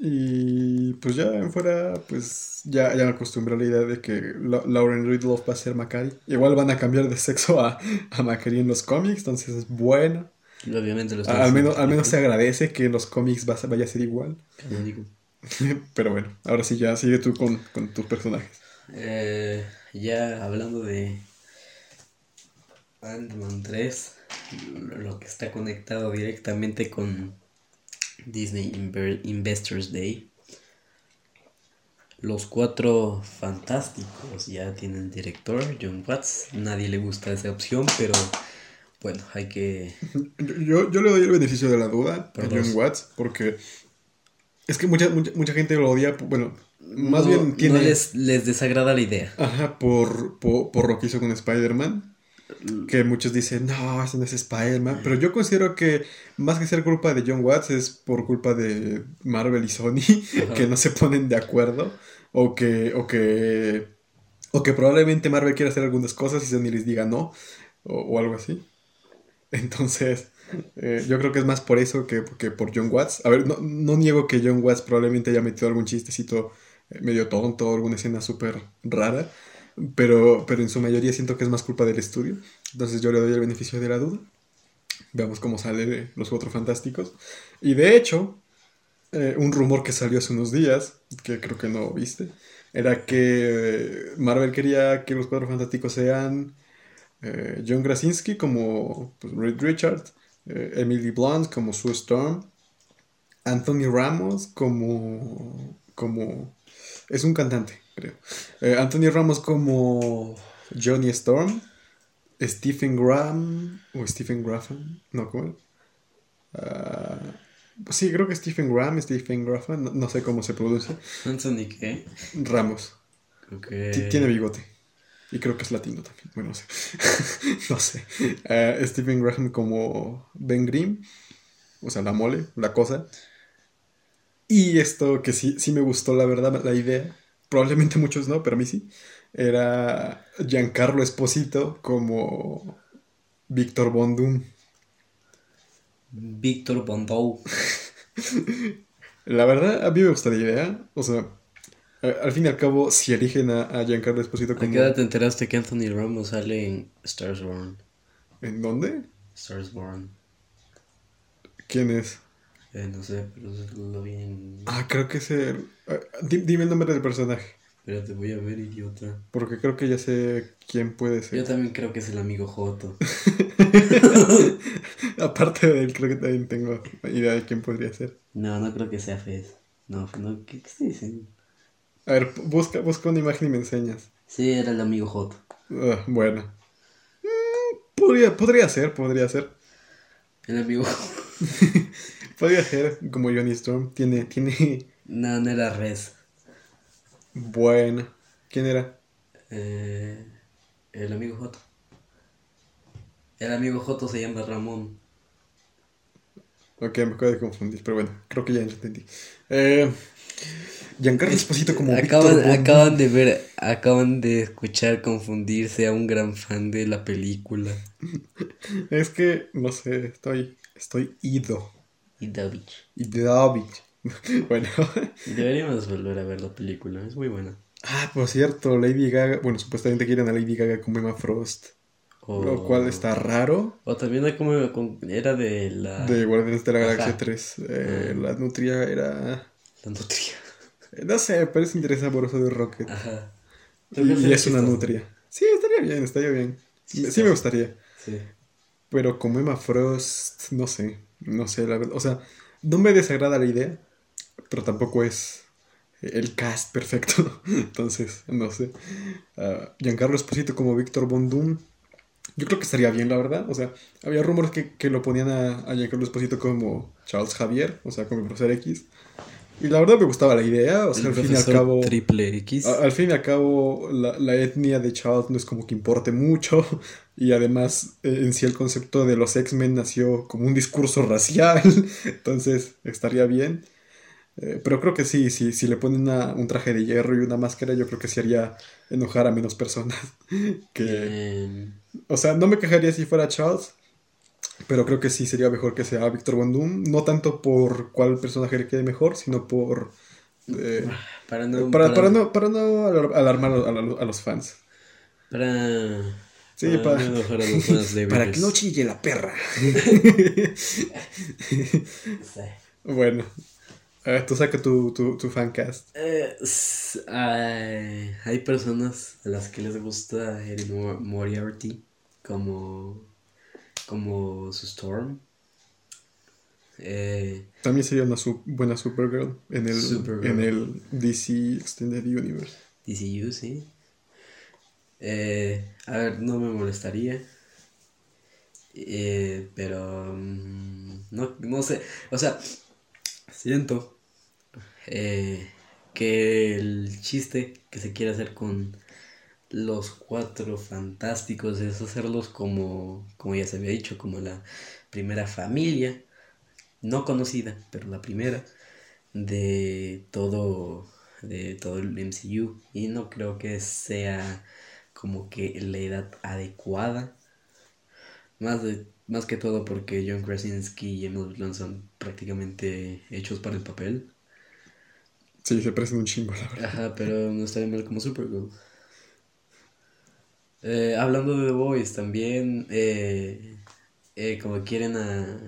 Y pues ya en fuera, pues ya, ya me acostumbré a la idea de que La- Lauren Ridloff va a ser Macari. Igual van a cambiar de sexo a, a Macari en los cómics, entonces es bueno. Obviamente lo Al menos, al menos se agradece que en los cómics vaya a ser igual. canónico. Pero bueno, ahora sí ya sigue tú con, con tus personajes. Eh, ya hablando de Ant-Man 3, lo que está conectado directamente con Disney Inver- Investors Day. Los cuatro fantásticos ya tienen director, John Watts. Nadie le gusta esa opción, pero bueno, hay que... Yo, yo le doy el beneficio de la duda a John. Watts porque es que mucha, mucha, mucha gente lo odia. Bueno, más no- bien tiene. No les, les desagrada la idea. Ajá, por, por, por lo que hizo con Spider-Man. Que muchos dicen, no, ese no es Spider-Man. Pero yo considero que más que ser culpa de John Watts es por culpa de Marvel y Sony, que no se ponen de acuerdo. O que, o que, o que probablemente Marvel quiera hacer algunas cosas y Sony les diga no. O, o algo así. Entonces, eh, yo creo que es más por eso que, que por John Watts. A ver, no, no niego que John Watts probablemente haya metido algún chistecito eh, medio tonto, alguna escena súper rara, pero, pero en su mayoría siento que es más culpa del estudio. Entonces yo le doy el beneficio de la duda. Veamos cómo sale de Los Cuatro Fantásticos. Y de hecho, eh, un rumor que salió hace unos días, que creo que no viste, era que Marvel quería que Los Cuatro Fantásticos sean John Krasinski como pues, Reed Richard, eh, Emily Blunt como Sue Storm, Anthony Ramos como como es un cantante creo. Eh, Anthony Ramos como Johnny Storm Stephen Graham o Stephen Graham no cómo Ah, sí creo que Stephen Graham Stephen Graham no, no sé cómo se pronuncia Anthony, ¿qué? Ramos. Que... Tiene bigote. Y creo que es latino también. Bueno, no sé. no sé. Eh, Stephen Graham como Ben Grimm. O sea, la mole, la cosa. Y esto que sí, sí me gustó, la verdad, la idea. Probablemente muchos no, pero a mí sí. Era Giancarlo Esposito como Víctor Bondum. Víctor Bondou. La verdad, a mí me gusta la idea. O sea, al fin y al cabo, si eligen a, a Giancarlo Esposito ¿A como... qué edad te enteraste que Anthony Ramos sale en Stars Born? ¿En dónde? Stars Born. ¿Quién es? Eh, no sé, pero lo vi en... Ah, creo que es el. ah, di- dime el nombre del personaje. Espérate, voy a ver, idiota. Porque creo que ya sé quién puede Yo ser. también creo que es el amigo Joto. Aparte de él, creo que también tengo idea de quién podría ser. No, no creo que sea Fez. No, no, ¿qué, qué se dicen? A ver, busca, busca una imagen y me enseñas. Sí, era el amigo Joto. Ah, bueno. Mm, podría, podría ser, podría ser. El amigo... Podría ser como Johnny Storm. Tiene, tiene. No, no era Res. Bueno. ¿Quién era? Eh, el amigo Joto. El amigo Joto se llama Ramón. Ok, me acabo de confundir, pero bueno, creo que ya entendí. Eh, Giancarlo Esposito como Acaban, acaban de ver, acaban de escuchar confundirse a un gran fan de la película. Es que, no sé, estoy, estoy ido. Y Davich. Idovich. bueno. Deberíamos volver a ver la película, es muy buena. Ah, por cierto, Lady Gaga, bueno, supuestamente quieren a Lady Gaga como Emma Frost. Lo cual está raro. O también como, era de la... De Guardianes de la Galaxia Ajá. 3. Eh, Ah. La nutria era... La nutria. No sé, parece interés amoroso de Rocket. Ajá. Y, y es una nutria. Sí, estaría bien, estaría bien. Sí, me gustaría. Sí. Pero como Emma Frost, no sé. No sé, la verdad. O sea, no me desagrada la idea, pero tampoco es el cast perfecto. Entonces, no sé. Ah, Giancarlo Esposito como Víctor Von Doom. Yo creo que estaría bien, la verdad. O sea, había rumores que, que lo ponían a, a Giancarlo Esposito como Charles Javier, o sea, como el profesor X. Y la verdad me gustaba la idea, o sea, El al fin y al cabo... Triple X. a- al fin y al cabo, la, la etnia de Charles no es como que importe mucho. Y además, eh, en sí el concepto de los X-Men nació como un discurso racial. Entonces, estaría bien. Eh, pero creo que sí, sí, si le ponen una- un traje de hierro y una máscara, yo creo que sí haría enojar a menos personas. que, o sea, no me quejaría si fuera Charles, pero creo que sí sería mejor que sea Víctor Von Doom. No tanto por cuál personaje le quede mejor, sino por... eh, para no. para, para no, para no alar- alarmar a, a- a los fans. Para. Sí, para para, no enojar a los fans de para que no chille la perra. Bueno, eh, tú saca tu, tu, tu fancast. Eh, hay, hay personas a las que les gusta Erin Mo- Moriarty como, como su Storm. Eh, También sería una su- buena Supergirl en el, Supergirl. en el DC Extended Universe. DCU, sí. Eh, a ver, no me molestaría. Eh, pero mm, no, no sé. O sea, siento eh, que el chiste que se quiere hacer con los cuatro fantásticos es hacerlos como, como ya se había dicho, como la primera familia, no conocida, pero la primera de todo de todo el MCU y no creo que sea como que la edad adecuada. Más de más que todo porque John Krasinski y Emily Blunt son prácticamente hechos para el papel. Sí, se parecen un chingo, la verdad. ajá pero no estaría mal como Supergirl Eh, hablando de The Boys también eh, eh, como quieren a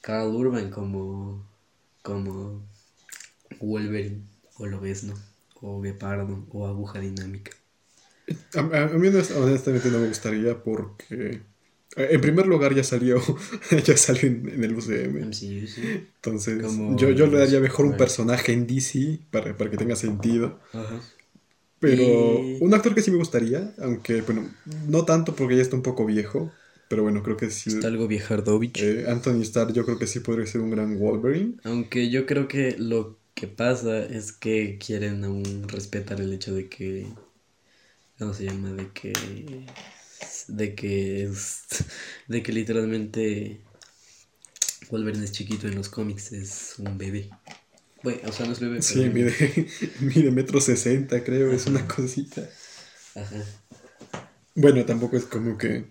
Carl Urban como como Wolverine o Lobezno o Guepardo o Aguja Dinámica A, a- a mí honest- honestamente no me gustaría porque... eh, En primer lugar ya salió, ya salió en, en el UCM. MCU, sí. Entonces Como yo, yo le daría mejor un personaje en DC para, para que tenga sentido. Ajá. Pero Y- un actor que sí me gustaría, aunque bueno, no tanto porque ya está un poco viejo, pero bueno, creo que sí. Está algo viejardovich. eh, Anthony Starr yo creo que sí podría ser un gran Wolverine. Aunque yo creo que lo que pasa es que quieren aún respetar el hecho de que. ¿Cómo se llama? De que. De que es. De que literalmente. Wolverine es chiquito en los cómics, es un bebé. Bueno, o sea, no es Sí, pero- mide, mide metro sesenta, creo, es una cosita. Ajá. Bueno, tampoco es como que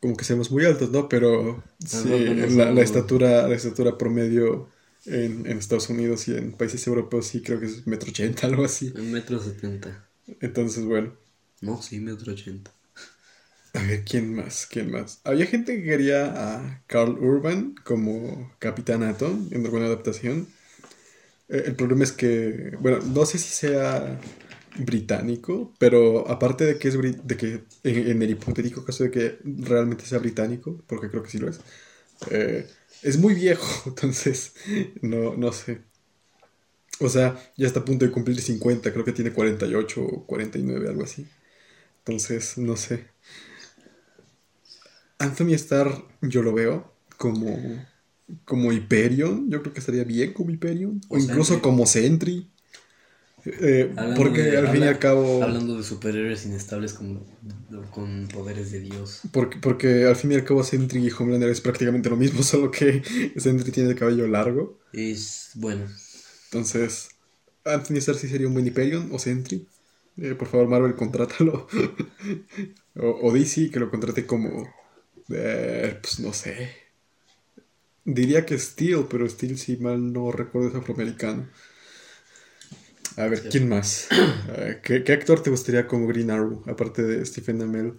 como que seamos muy altos, ¿no? Pero sí, la, estatura, la estatura promedio en, en Estados Unidos y en países europeos sí creo que es metro ochenta, algo así. Metro setenta. Entonces, bueno. No, sí, metro ochenta. A ver, ¿quién más? ¿Quién más? Había gente que quería a Carl Urban como Capitán Atom en alguna adaptación. Eh, el problema es que, bueno, no sé si sea británico, pero aparte de que es de que en, en el hipotético caso de que realmente sea británico, porque creo que sí lo es, eh, es muy viejo, entonces no, no sé. O sea, ya está a punto de cumplir 50, creo que tiene 48 o 49, algo así. Entonces, no sé. Anthony Starr, yo lo veo como, como Hyperion. Yo creo que estaría bien como Hyperion. O, O incluso Sentry. como Sentry. Eh, porque de- al fin y al cabo. Hablando de superhéroes inestables con, con poderes de Dios. Porque, porque al fin y al cabo Sentry y Homelander es prácticamente lo mismo, solo que Sentry tiene el cabello largo. Es bueno. Entonces, Anthony sí sería un buen Hyperion o Sentry. Eh, por favor, Marvel, contrátalo. o, o DC, que lo contrate como. eh, pues no sé. Diría que Steel, pero Steel, si mal no recuerdo, es afroamericano. A ver, ¿quién más? ¿qué, actor te gustaría como Green Arrow, aparte de Stephen Amell?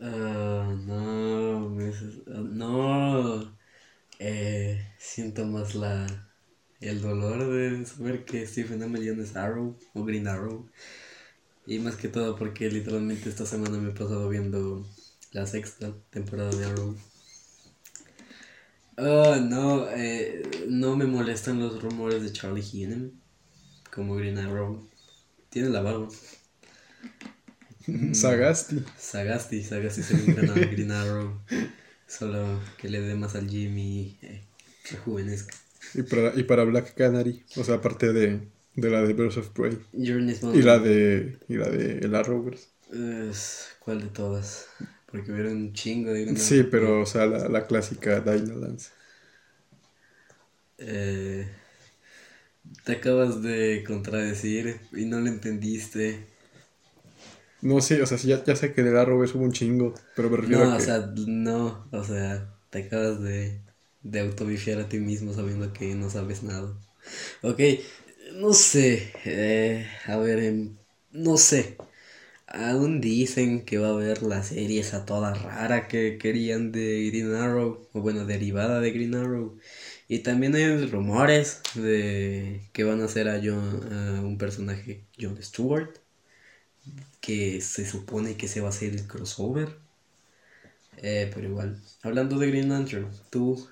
Ah, no, me- no. Eh, siento más la el dolor de saber que Stephen Amell ya no es Arrow o Green Arrow. Y más que todo porque literalmente esta semana me he pasado viendo la sexta temporada de Arrow. Ah, no, eh, no me molestan los rumores de Charlie Hunnam como Green Arrow. Tiene la barba. Sagasti. Sagasti, Sagasti sería un gran Green Arrow. Solo que le dé más al Jimmy eh, rejuvenezca. Y para, y para Black Canary, o sea, aparte de, de la de Birds of Prey. Y la de. Y la de El Arrowverse. Es- ¿Cuál de todas? Porque hubiera un chingo de Sí, pero, o sea, la, la clásica Dynalance. Eh, te acabas de contradecir y no lo entendiste. No, sí, o sea, ya, ya sé que en El Arrowverse hubo un chingo, pero me refiero No, a o sea, no, o sea, te acabas de, de autobifiar a ti mismo sabiendo que no sabes nada. Ok, no sé, eh, a ver, em, no sé. Aún dicen que va a haber la serie esa toda rara que querían de Green Arrow, o bueno, derivada de Green Arrow. Y también hay rumores de que van a hacer a, John, un personaje, John Stewart, que se supone que se va a hacer el crossover. Eh, pero igual, hablando de Green Lantern, tú,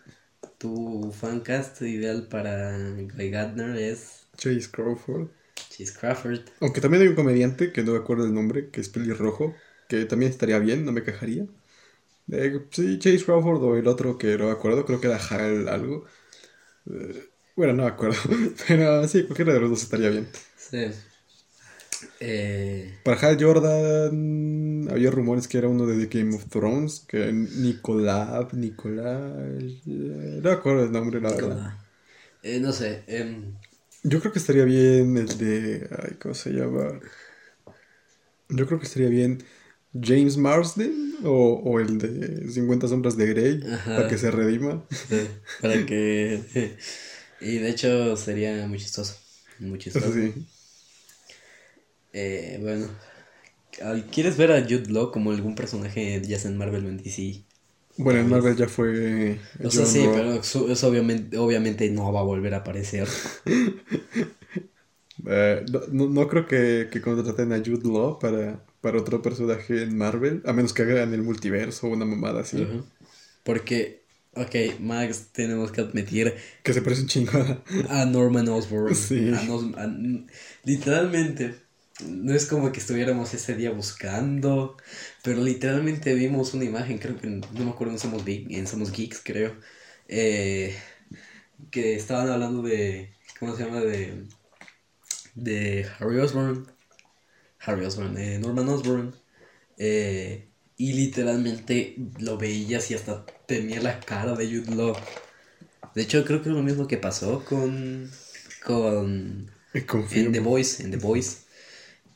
tu fancast ideal para Guy Gardner es Chase Crawford. Chase Crawford. Aunque también hay un comediante que no me acuerdo el nombre, que es pelirrojo, que también estaría bien, no me quejaría. Eh, sí, Chase Crawford o el otro que no me acuerdo, creo que era Hal algo. Eh, bueno, no me acuerdo, pero sí, cualquiera de los dos estaría bien. Sí. Eh, Para Hal Jordan había rumores que era uno de The Game of Thrones, que Nicolab, Nicolás, eh, no me acuerdo el nombre, la verdad. eh, no sé, em, Yo creo que estaría bien el de. Ay, ¿Cómo se llama? Yo creo que estaría bien James Marsden o, o el de 50 Sombras de Grey Ajá. para que se redima. sí, para que... y de hecho sería muy chistoso. Muy chistoso. Sí. Eh, bueno, ¿quieres ver a Jude Law como algún personaje ya sea en Marvel o en DC? Bueno, en Marvel ya fue. O sea, John sí, Ro- pero eso obviamente, obviamente no va a volver a aparecer. Eh, no, no, creo que, que contraten a Jude Law para, para otro personaje en Marvel, a menos que hagan el multiverso o una mamada así. Porque, ok, Max, tenemos que admitir Que se parece un chingo a- Norman Osborn. Sí. A Nos- a- literalmente, no es como que estuviéramos ese día buscando, pero literalmente vimos una imagen, creo que no me acuerdo en Somos, en Somos Geeks, creo, eh, que estaban hablando de, ¿cómo se llama? De, de Harry Osborn. Harry Osborn, eh, Norman Osborn. eh, y literalmente lo veías y hasta tenía la cara de Jude Law. De hecho, creo que es lo mismo que pasó con. con. Eh, en Confirmo. The Voice, en The Voice,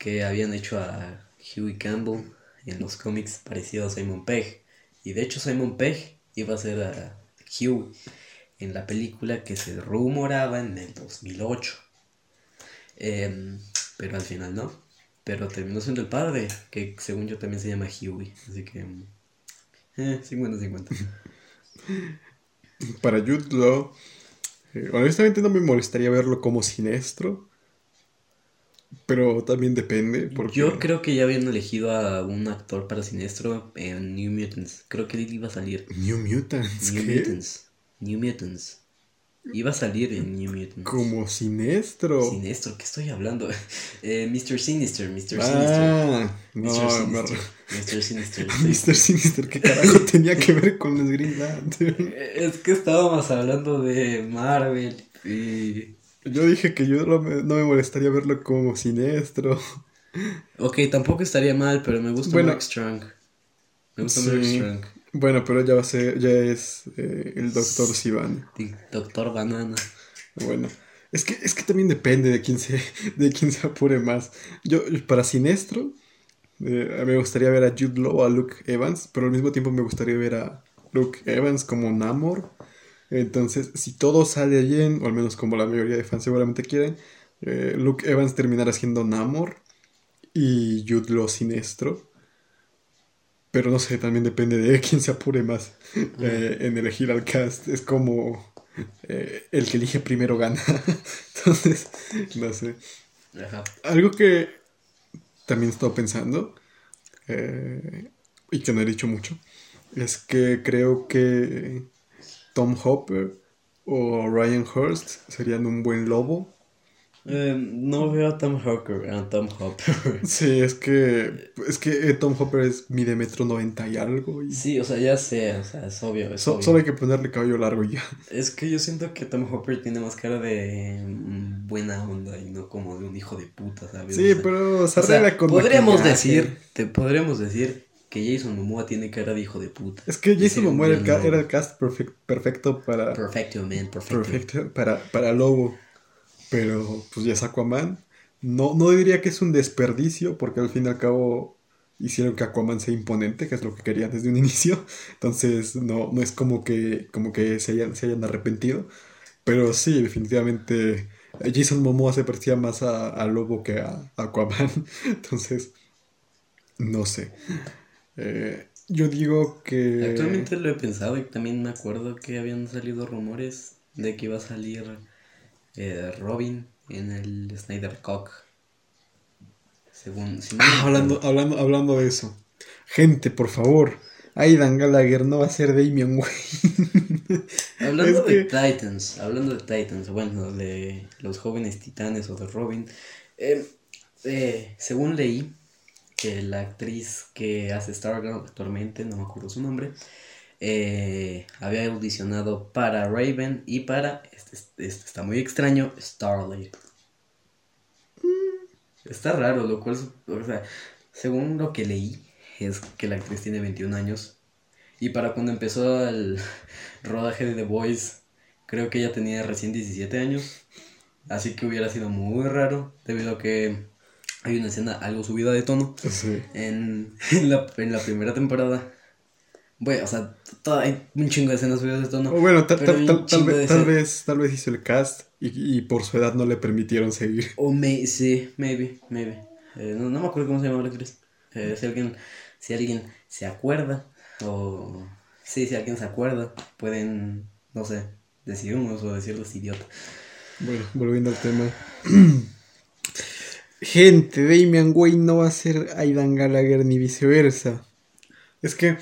que habían hecho a Huey Campbell en los cómics parecido a Simon Pegg. Y de hecho, Simon Pegg iba a ser a Huey en la película que se rumoraba en el 2008. Em, pero al final no. Pero terminó siendo el padre, que según yo también se llama Huey. Así que. mm, Eh, 50-50. Para Jude Law, eh, honestamente no me molestaría verlo como siniestro. Pero también depende. Porque... Yo creo que ya habían elegido a un actor para Sinestro en New Mutants. Creo que él iba a salir. New Mutants, New ¿qué? Mutants. New Mutants. Iba a salir en New Mutants. Como siniestro. Sinestro, ¿qué estoy hablando? Eh, Mr. Sinister, Mr. Sinister. Ah, Mr. no, me- Sinister. Mr. Sinister. Mr. Sinister, ¿qué carajo tenía que ver con los Green Lantern? Es que estábamos hablando de Marvel y... Yo dije que yo no me, no me molestaría verlo como siniestro. Ok, tampoco estaría mal, pero me gusta Bueno. Mark Strong. Me gusta Mark Sí. Strong. Bueno, pero ya va a ser, ya es eh, el Doctor Sivan. Doctor Banana. Bueno, es que, es que también depende de quién se, de quién se apure más. Yo, para Sinestro, eh, me gustaría ver a Jude Law o a Luke Evans, pero al mismo tiempo me gustaría ver a Luke Evans como Namor. Entonces, si todo sale bien, o al menos como la mayoría de fans seguramente quieren, eh, Luke Evans terminará siendo Namor y Jude Law Sinestro. Pero no sé, también depende de quién se apure más eh, en elegir al cast. Es como eh, el que elige primero gana. Entonces, no sé. Ajá. Algo que también he estado pensando, eh, y que no he dicho mucho, es que creo que Tom Hopper o Ryan Hurst serían un buen lobo. Eh, no veo a Tom Hopper, a Tom Hopper. Sí, es que. Es que eh, Tom Hopper es mide metro noventa y algo. Y Sí, o sea, ya sé, o sea, es obvio, es so- obvio. solo hay que ponerle cabello largo y ya. Es que yo siento que Tom Hopper tiene más cara de mm, buena onda y no como de un hijo de puta, ¿sabes? Sí, O sea, pero se o sea, arregla con. podríamos maquillaje. decir, te podríamos decir que Jason Momoa tiene cara de hijo de puta. Es que Jason Momoa era el, yo ca- no. era el cast perfec- perfecto para. Perfecto, man, perfecto. Perfecto para, para Lobo. Pero pues ya es Aquaman. No, no diría que es un desperdicio, porque al fin y al cabo hicieron que Aquaman sea imponente, que es lo que querían desde un inicio. Entonces no, no es como que, como que se, hayan, se hayan arrepentido. Pero sí, definitivamente Jason Momoa se parecía más a, a Lobo que a, a Aquaman. Entonces, no sé. Eh, yo digo que... Actualmente lo he pensado y también me acuerdo que habían salido rumores de que iba a salir eh, Robin en el Snyder Cock. Según. si no me Ah, hablando, hablando, hablando de eso. Gente, por favor. Aidan Gallagher no va a ser Damian Wayne. Hablando Es de que- Titans, hablando de Titans, bueno, de los jóvenes titanes o de Robin, eh, eh, según leí que la actriz que hace Stargirl actualmente, no me acuerdo su nombre, eh, había audicionado para Raven y para, este, este está muy extraño, Starlight. Está raro, lo cual, o sea, según lo que leí, es que la actriz tiene 21 años. Y para cuando empezó el rodaje de The Voice, creo que ella tenía recién 17 años. Así que hubiera sido muy raro, debido a que hay una escena algo subida de tono Sí. en, en la, en la primera temporada. Bueno, o sea, hay un chingo de escenas subidas de tono. O bueno, tal, pero tal- hay tal- tal vez, tal, vez, tal vez hizo el cast y, y por su edad no le permitieron seguir. O may, sí, maybe, maybe. Eh, no, no me acuerdo cómo se llama la actriz. Eh, si alguien, si alguien se acuerda, o sí, si alguien se acuerda, pueden, no sé, decirnos o decirles idiota. Bueno, volviendo al tema. Gente, Damian Wayne no va a ser Aidan Gallagher ni viceversa. Es que,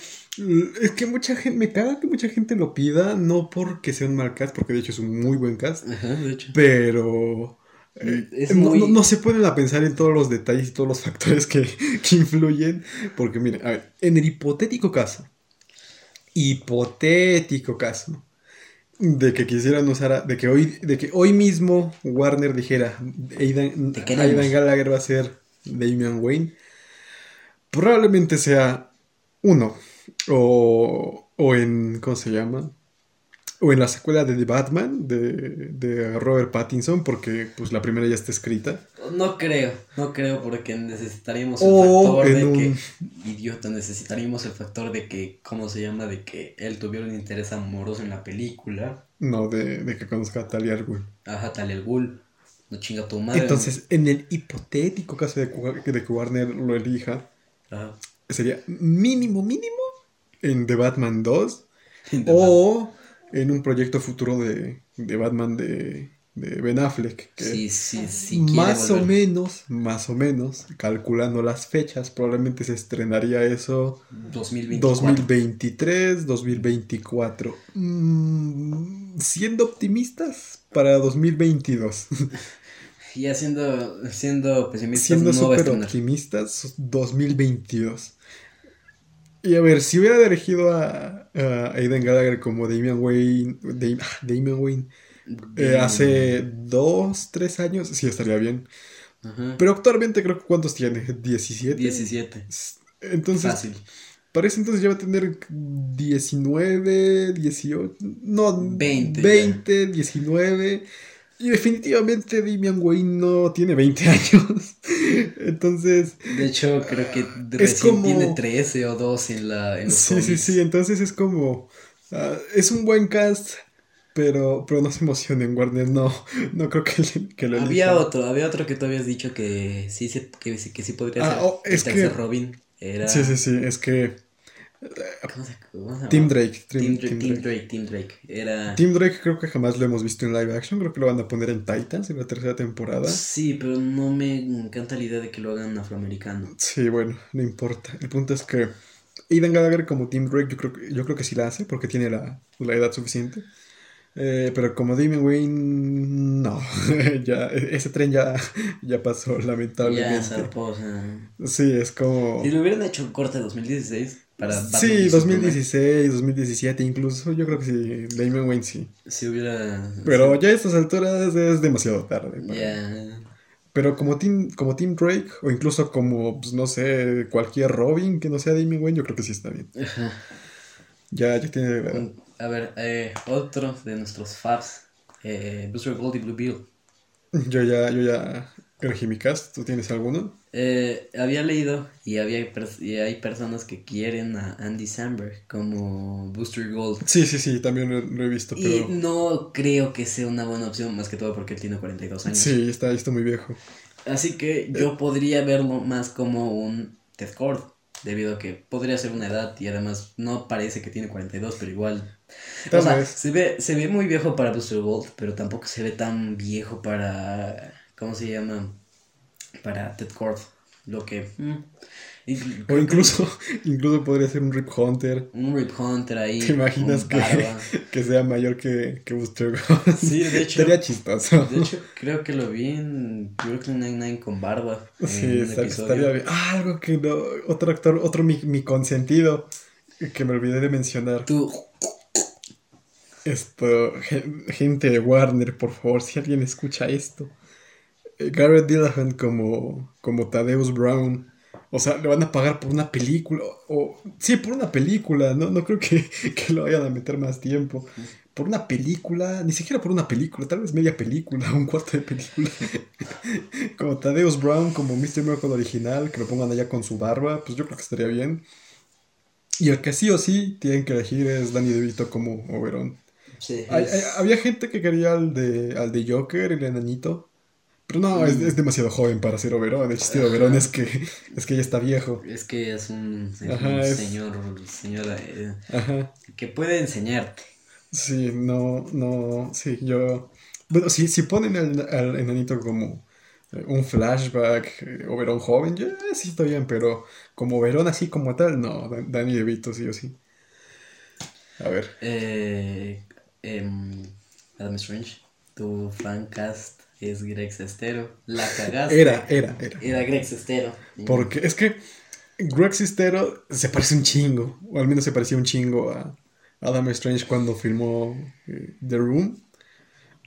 es que mucha gente, me caga que mucha gente lo pida, no porque sea un mal cast, porque de hecho es un muy buen cast, Ajá, de hecho. pero eh, Es no, muy- no- no se pueden a pensar en todos los detalles y todos los factores que, que influyen, porque miren, a ver, en el hipotético caso, hipotético caso, de que quisieran usar, a- de que hoy, de que hoy mismo Warner dijera, Aidan. Aidan Gallagher va a ser Damian Wayne, probablemente sea uno, o, o en, ¿cómo se llama? O en la secuela de The Batman, de, de Robert Pattinson, porque pues la primera ya está escrita. No creo, no creo porque necesitaríamos el factor de un- que, idiota, necesitaríamos el factor de que, ¿cómo se llama? De que él tuviera un interés amoroso en la película. No, de, de que conozca a Talia al Ghul. Ajá, tal el ghoul. No chinga tu madre. Entonces, en el hipotético caso de, que- de que Warner lo elija, Ajá. sería mínimo, mínimo en The Batman 2 De o en un proyecto futuro de, de Batman de, de Ben Affleck. que Sí, sí, sí. más o menos, más o menos, calculando las fechas, probablemente se estrenaría eso 2024. 2023, 2024. Mm, siendo optimistas para 2022. Y haciendo, siendo pesimistas, siendo no súper optimistas, 2022. Y a ver, si hubiera elegido a, a Aidan Gallagher como Damian Wayne, Dam- ah, Damian Wayne eh, hace dos, tres años, sí estaría bien. Ajá. Pero actualmente creo que ¿cuántos tiene? ¿17? 17. Entonces, Fácil. para ese entonces ya va a tener 19, 18, no, 20 ya. 20, 19. Y definitivamente Damian Wayne no tiene 20 años. Entonces, De hecho, creo que recién como- tiene 13 o 12 en, la, en los sí, sí, cómics. sí. Entonces es como. ah, es un buen cast, pero, pero no se emocionen, Warner. No, no creo que, le- que lo Había otro, había otro que tú habías dicho que sí, se- que, que sí podría Ah, ser oh, es que- Robin. Era... Sí, sí, sí. Es que. ¿Cómo se, cómo se Tim llamaba? Drake. Tim, Tim, Dra- Tim Tim Drake. Drake, Tim Drake. Era... Tim Drake creo que jamás lo hemos visto en live action. Creo que lo van a poner en Titans en la tercera temporada. Sí, pero no me encanta la idea de que lo hagan afroamericano. Sí, bueno, no importa. El punto es que Aidan Gallagher como Tim Drake yo creo que, yo creo que sí la hace porque tiene la, la edad suficiente. Eh, pero como Damien Wayne, no. ya, ese tren ya, ya pasó, Ya lamentablemente. zarpó, o sea. Sí, es como. Si lo hubieran hecho en corte 2016 para Sí, v Superman, 2016, 2017 incluso, yo creo que sí, Damien Wayne sí. Si hubiera. Pero ya a estas alturas es demasiado tarde. para-. Pero como Team, como Team Drake, o incluso como, pues, no sé, cualquier Robin que no sea Damien Wayne, yo creo que sí está bien. Ajá. Ya, ya tiene. Un- A ver, eh, otro de nuestros faps. Eh, Gold y Blue Bill. Yo ya, yo ya elegí mi cast, ¿tú tienes alguno? Eh, había leído y, había pers- y hay personas que quieren a Andy Samberg como Booster Gold. Sí, sí, sí, también lo, lo he visto, Y pero... no creo que sea una buena opción, más que todo porque él tiene 42 años. Sí, está, está muy viejo. Así que yo podría verlo más como un Ted Cord, debido a que podría ser una edad y además no parece que tiene 42, pero igual. Tal o sea, vez. se ve, se ve muy viejo para Booster Gold, pero tampoco se ve tan viejo para. ¿Cómo se llama? Para Ted Cord. Lo que. mm, O incluso, incluso podría ser un Rip Hunter. Un Rip Hunter ahí. ¿Te imaginas que, que sea mayor que, que Booster Gold? Sí, de hecho. Estaría chistoso. De hecho, creo que lo vi en Brooklyn Nine-Nine con barba. Sí, está- estaría bien. Ah, algo que no. Otro actor, otro mi, mi consentido que me olvidé de mencionar. Tú. Esto, gen- gente de Warner, por favor, si alguien escucha esto. Garrett Dillahunt como, como Thaddeus Brown. O sea, le van a pagar por una película. O, sí, por una película. No, no creo que, que lo vayan a meter más tiempo. Por una película, ni siquiera por una película, tal vez media película, un cuarto de película. como Thaddeus Brown, como Mr. Miracle original, que lo pongan allá con su barba, pues yo creo que estaría bien. Y el que sí o sí tienen que elegir es Danny DeVito como Oberon. Sí, Hay- es- hay- había gente que quería al de, al de Joker, el enanito. Pero no, es, es demasiado joven para ser Oberón. El chiste de Oberón es que, es que ya está viejo. Es que es un, es Ajá, un es- señor, señora eh, Ajá. que puede enseñarte. Sí, no, no, sí, yo... Bueno, si, si ponen al, al enanito como eh, un flashback, eh, Oberón joven, ya sí está bien, pero como Oberón así como tal, no, Dan- Danny DeVito sí o sí. A ver. Eh, em, Adam Strange, tu fancast es Greg Sestero. La cagaste. Era, era, era. Era Greg Sestero. Porque es que Greg Sestero se parece un chingo, o al menos se parecía un chingo a Adam Strange cuando filmó eh, The Room,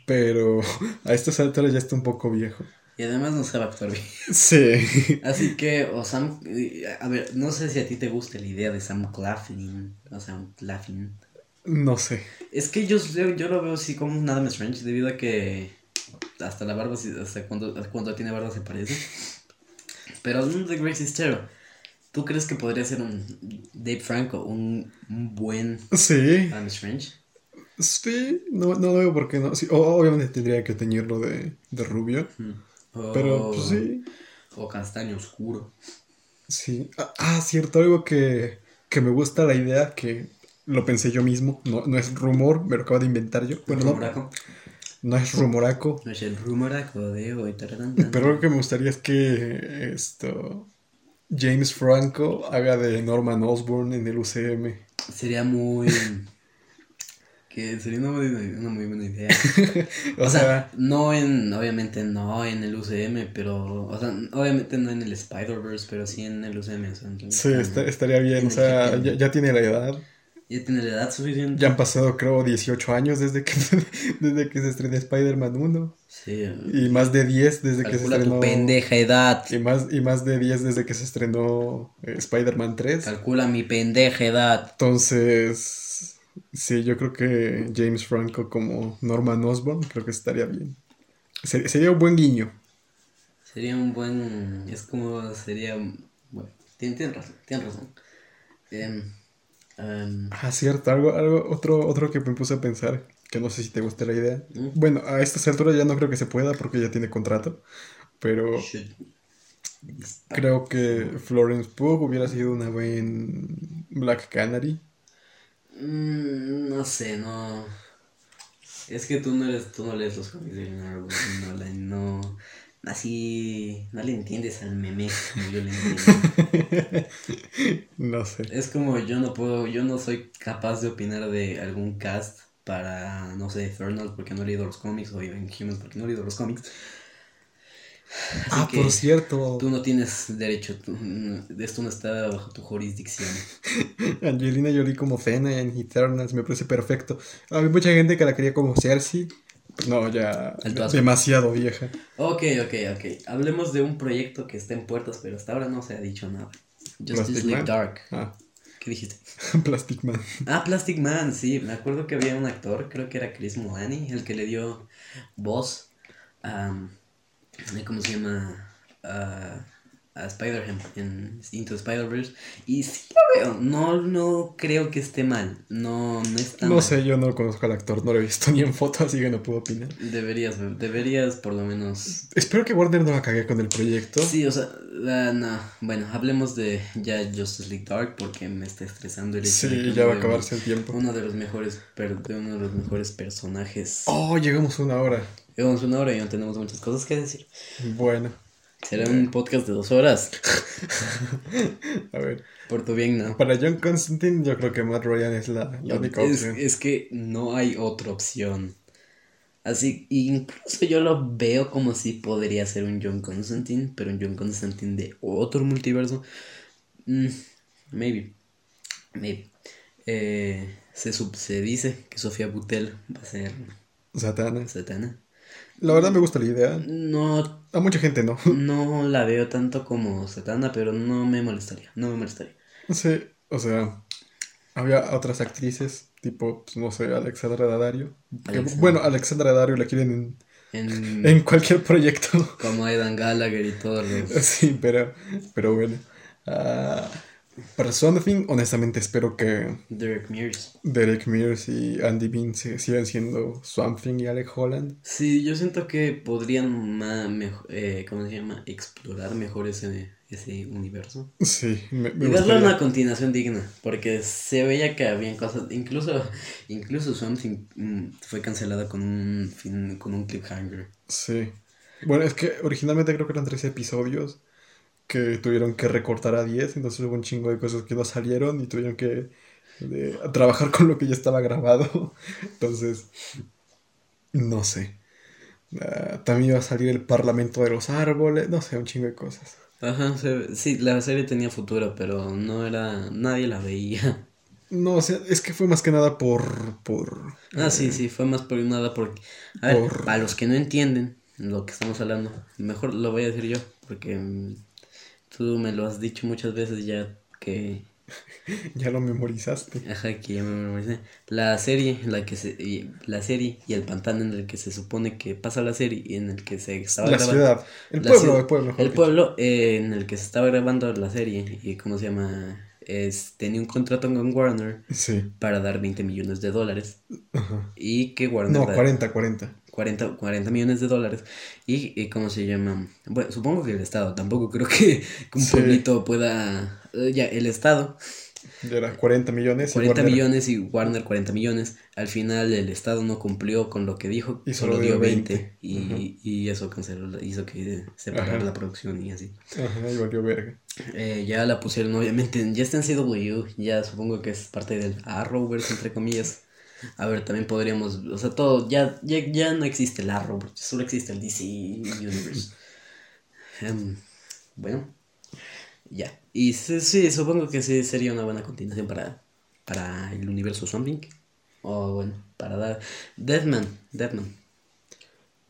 pero a estas alturas ya está un poco viejo. Y además no sabe actuar bien. Sí. Así que, o Sam, eh, a ver, no sé si a ti te gusta la idea de Sam Claflin. O Sam Claflin. No sé. Es que yo, yo lo veo así como un Adam Strange debido a que hasta la barba, hasta cuando, cuando tiene barba se parece. Pero hablando de Greg Sestero, ¿tú crees que podría ser un Dave Franco, un, un buen Sí. Adam Strange? Sí, no, no veo por qué no. Sí, obviamente tendría que teñirlo de, de rubio, pero pues, sí. O castaño oscuro. Sí. Ah, ah, cierto, algo que, que me gusta la idea, que lo pensé yo mismo, no, no es rumor, me lo acabo de inventar yo. Bueno, no. No es rumoraco, No es el rumoraco de hoy. Pero lo que me gustaría es que esto James Franco haga de Norman Osborn en el UCM. Sería muy. que sería una muy, una muy buena idea. O, O sea, sea, no en, obviamente no en el UCM, pero, o sea, obviamente no en el Spider-Verse, pero sí en el UCM. O sea, sí, está- estaría bien. O sea, ya, ya tiene la edad. Ya tiene la edad suficiente. Ya han pasado, creo, 18 años desde que, desde que se estrenó Spider-Man 1. Sí. Y más de 10 desde que se Calcula estrenó. tu pendeja edad. Y más, y más de 10 desde que se estrenó eh, Spider-Man 3. Calcula mi pendeja edad. Entonces, sí, yo creo que James Franco como Norman Osborn, creo que estaría bien. Ser- sería un buen guiño. Sería un buen. Es como. Sería. Bueno, tien- tienes razón. Tienes razón. Em, em, Ah, cierto, algo, algo, otro, otro que me puse a pensar, que no sé si te gusta la idea. ¿Mm? Bueno, a estas alturas ya no creo que se pueda porque ya tiene contrato, pero should- creo que Florence Pugh hubiera sido una buen Black Canary. Mm, no sé, no. Es que tú no eres, tú no lees los cómics de Green Arrow, no, la- no, así, no le entiendes al meme como yo le entiendo. No sé. Es como yo no puedo, yo no soy capaz de opinar de algún cast para, no sé, Eternals porque no he leído los cómics, o Inhumans porque no he leído los cómics. Así Ah, que por cierto, Tú no tienes derecho, tú- mm, esto no está bajo tu jurisdicción. Angelina Jolie como Fena en Eternals me parece perfecto. Había mucha gente que la quería como Cersei. No, ya demasiado vieja. Ok, ok, ok. Hablemos de un proyecto que está en puertas, pero hasta ahora no se ha dicho nada. Justice League. Dark. Ah, ¿Qué dijiste? Plastic Man. Ah, Plastic Man, sí. Me acuerdo que había un actor, creo que era Chris Mulani, el que le dio voz a. ¿Cómo se llama? A, a Spider-Man en Into Spider-Verse. Y sí lo veo. No, no creo que esté mal. No, no está No mal. sé, yo no conozco al actor, no lo he visto ni en foto, así que no puedo opinar. Deberías, deberías por lo menos. Espero que Warner no la cague con el proyecto. Sí, o sea, la- no. Bueno, hablemos de ya Justice League Dark porque me está estresando el de Sí, ya va a acabarse el tiempo. Uno de los mejores, de uno de los mejores personajes. Oh, llegamos a una hora. Llevamos una hora y no tenemos muchas cosas que decir. Bueno, Será un podcast de dos horas. a ver. Por tu bien, no. Para John Constantine, yo creo que Matt Ryan es la, la única Es, opción. es que no hay otra opción. Así, incluso yo lo veo como si podría ser un John Constantine, pero un John Constantine de otro multiverso. Mm, maybe. Maybe. Eh, se, sub- se dice que Sofía Butel va a ser Satana. Satana. La verdad me gusta la idea. No, A mucha gente no. no la veo tanto como Satana, pero no me molestaría. No me molestaría. Sí, o sea, había otras actrices, tipo, pues, no sé, Alexandra Daddario. que- Alexandra. bueno, Alexandra Daddario la quieren En, en, en cualquier proyecto. como Aidan Gallagher y todos los. Sí, pero, pero bueno. Ah, para Something, honestamente espero que Derek Mears. Derek Mears y Andy Bean se- sigan siendo Something y Alec Holland. Sí, yo siento que podrían mejo- eh, ¿cómo se llama? Explorar mejor ese, ese universo. Sí, me, me Y darle una continuación digna, porque se veía que habían cosas, incluso, incluso Something mm, fue cancelada con un con un cliffhanger. Sí. Bueno, es que originalmente creo que eran tres episodios que tuvieron que recortar a 10, entonces hubo un chingo de cosas que no salieron y tuvieron que eh, trabajar con lo que ya estaba grabado. Entonces, no sé. Ah, también iba a salir el Parlamento de los Árboles, no sé, un chingo de cosas. Ajá, se- sí, la serie tenía futuro, pero no era, nadie la veía. No, o sea, es que fue más que nada por... por Ah, sí, sí, fue más por nada porque... A ver, Por- para los que no entienden lo que estamos hablando, mejor lo voy a decir yo, porque mm, tú me lo has dicho muchas veces ya que... Ya lo memorizaste. Ajá, que ya me memoricé. La serie la que se... y- La serie y el pantano en el que se supone que pasa la serie y en el que se estaba La grabando... ciudad. El La pueblo, ciudad- el pueblo. El pueblo eh, en el que se estaba grabando la serie y cómo se llama... Es, tenía un contrato con Warner Sí. para dar 20 millones de dólares Ajá. y que Warner... No, da- 40, 40. 40, 40 millones de dólares. Y, y ¿cómo se llama? Bueno, supongo que el Estado. Tampoco creo que, un Sí. pueblito pueda... eh, ya, el Estado, Ya era 40 millones. y 40 Warner- millones y Warner 40 millones. Al final el Estado no cumplió con lo que dijo. Y solo solo dio dio 20. 20. Y, y eso canceló, la- hizo que separara Ajá. la producción y así. Ajá, y valió verga. Eh, ya la pusieron, obviamente, ya está en CW, ya supongo que es parte del Arrowverse, entre comillas. A ver, también podríamos, o sea, todo, ya, ya, ya no existe el Arrowverse, solo existe el DC Universe. Em, bueno, ya. Y sí, sí, supongo que sí sería una buena continuación para, para el universo Something. O bueno, para dar... Deadman, Deadman.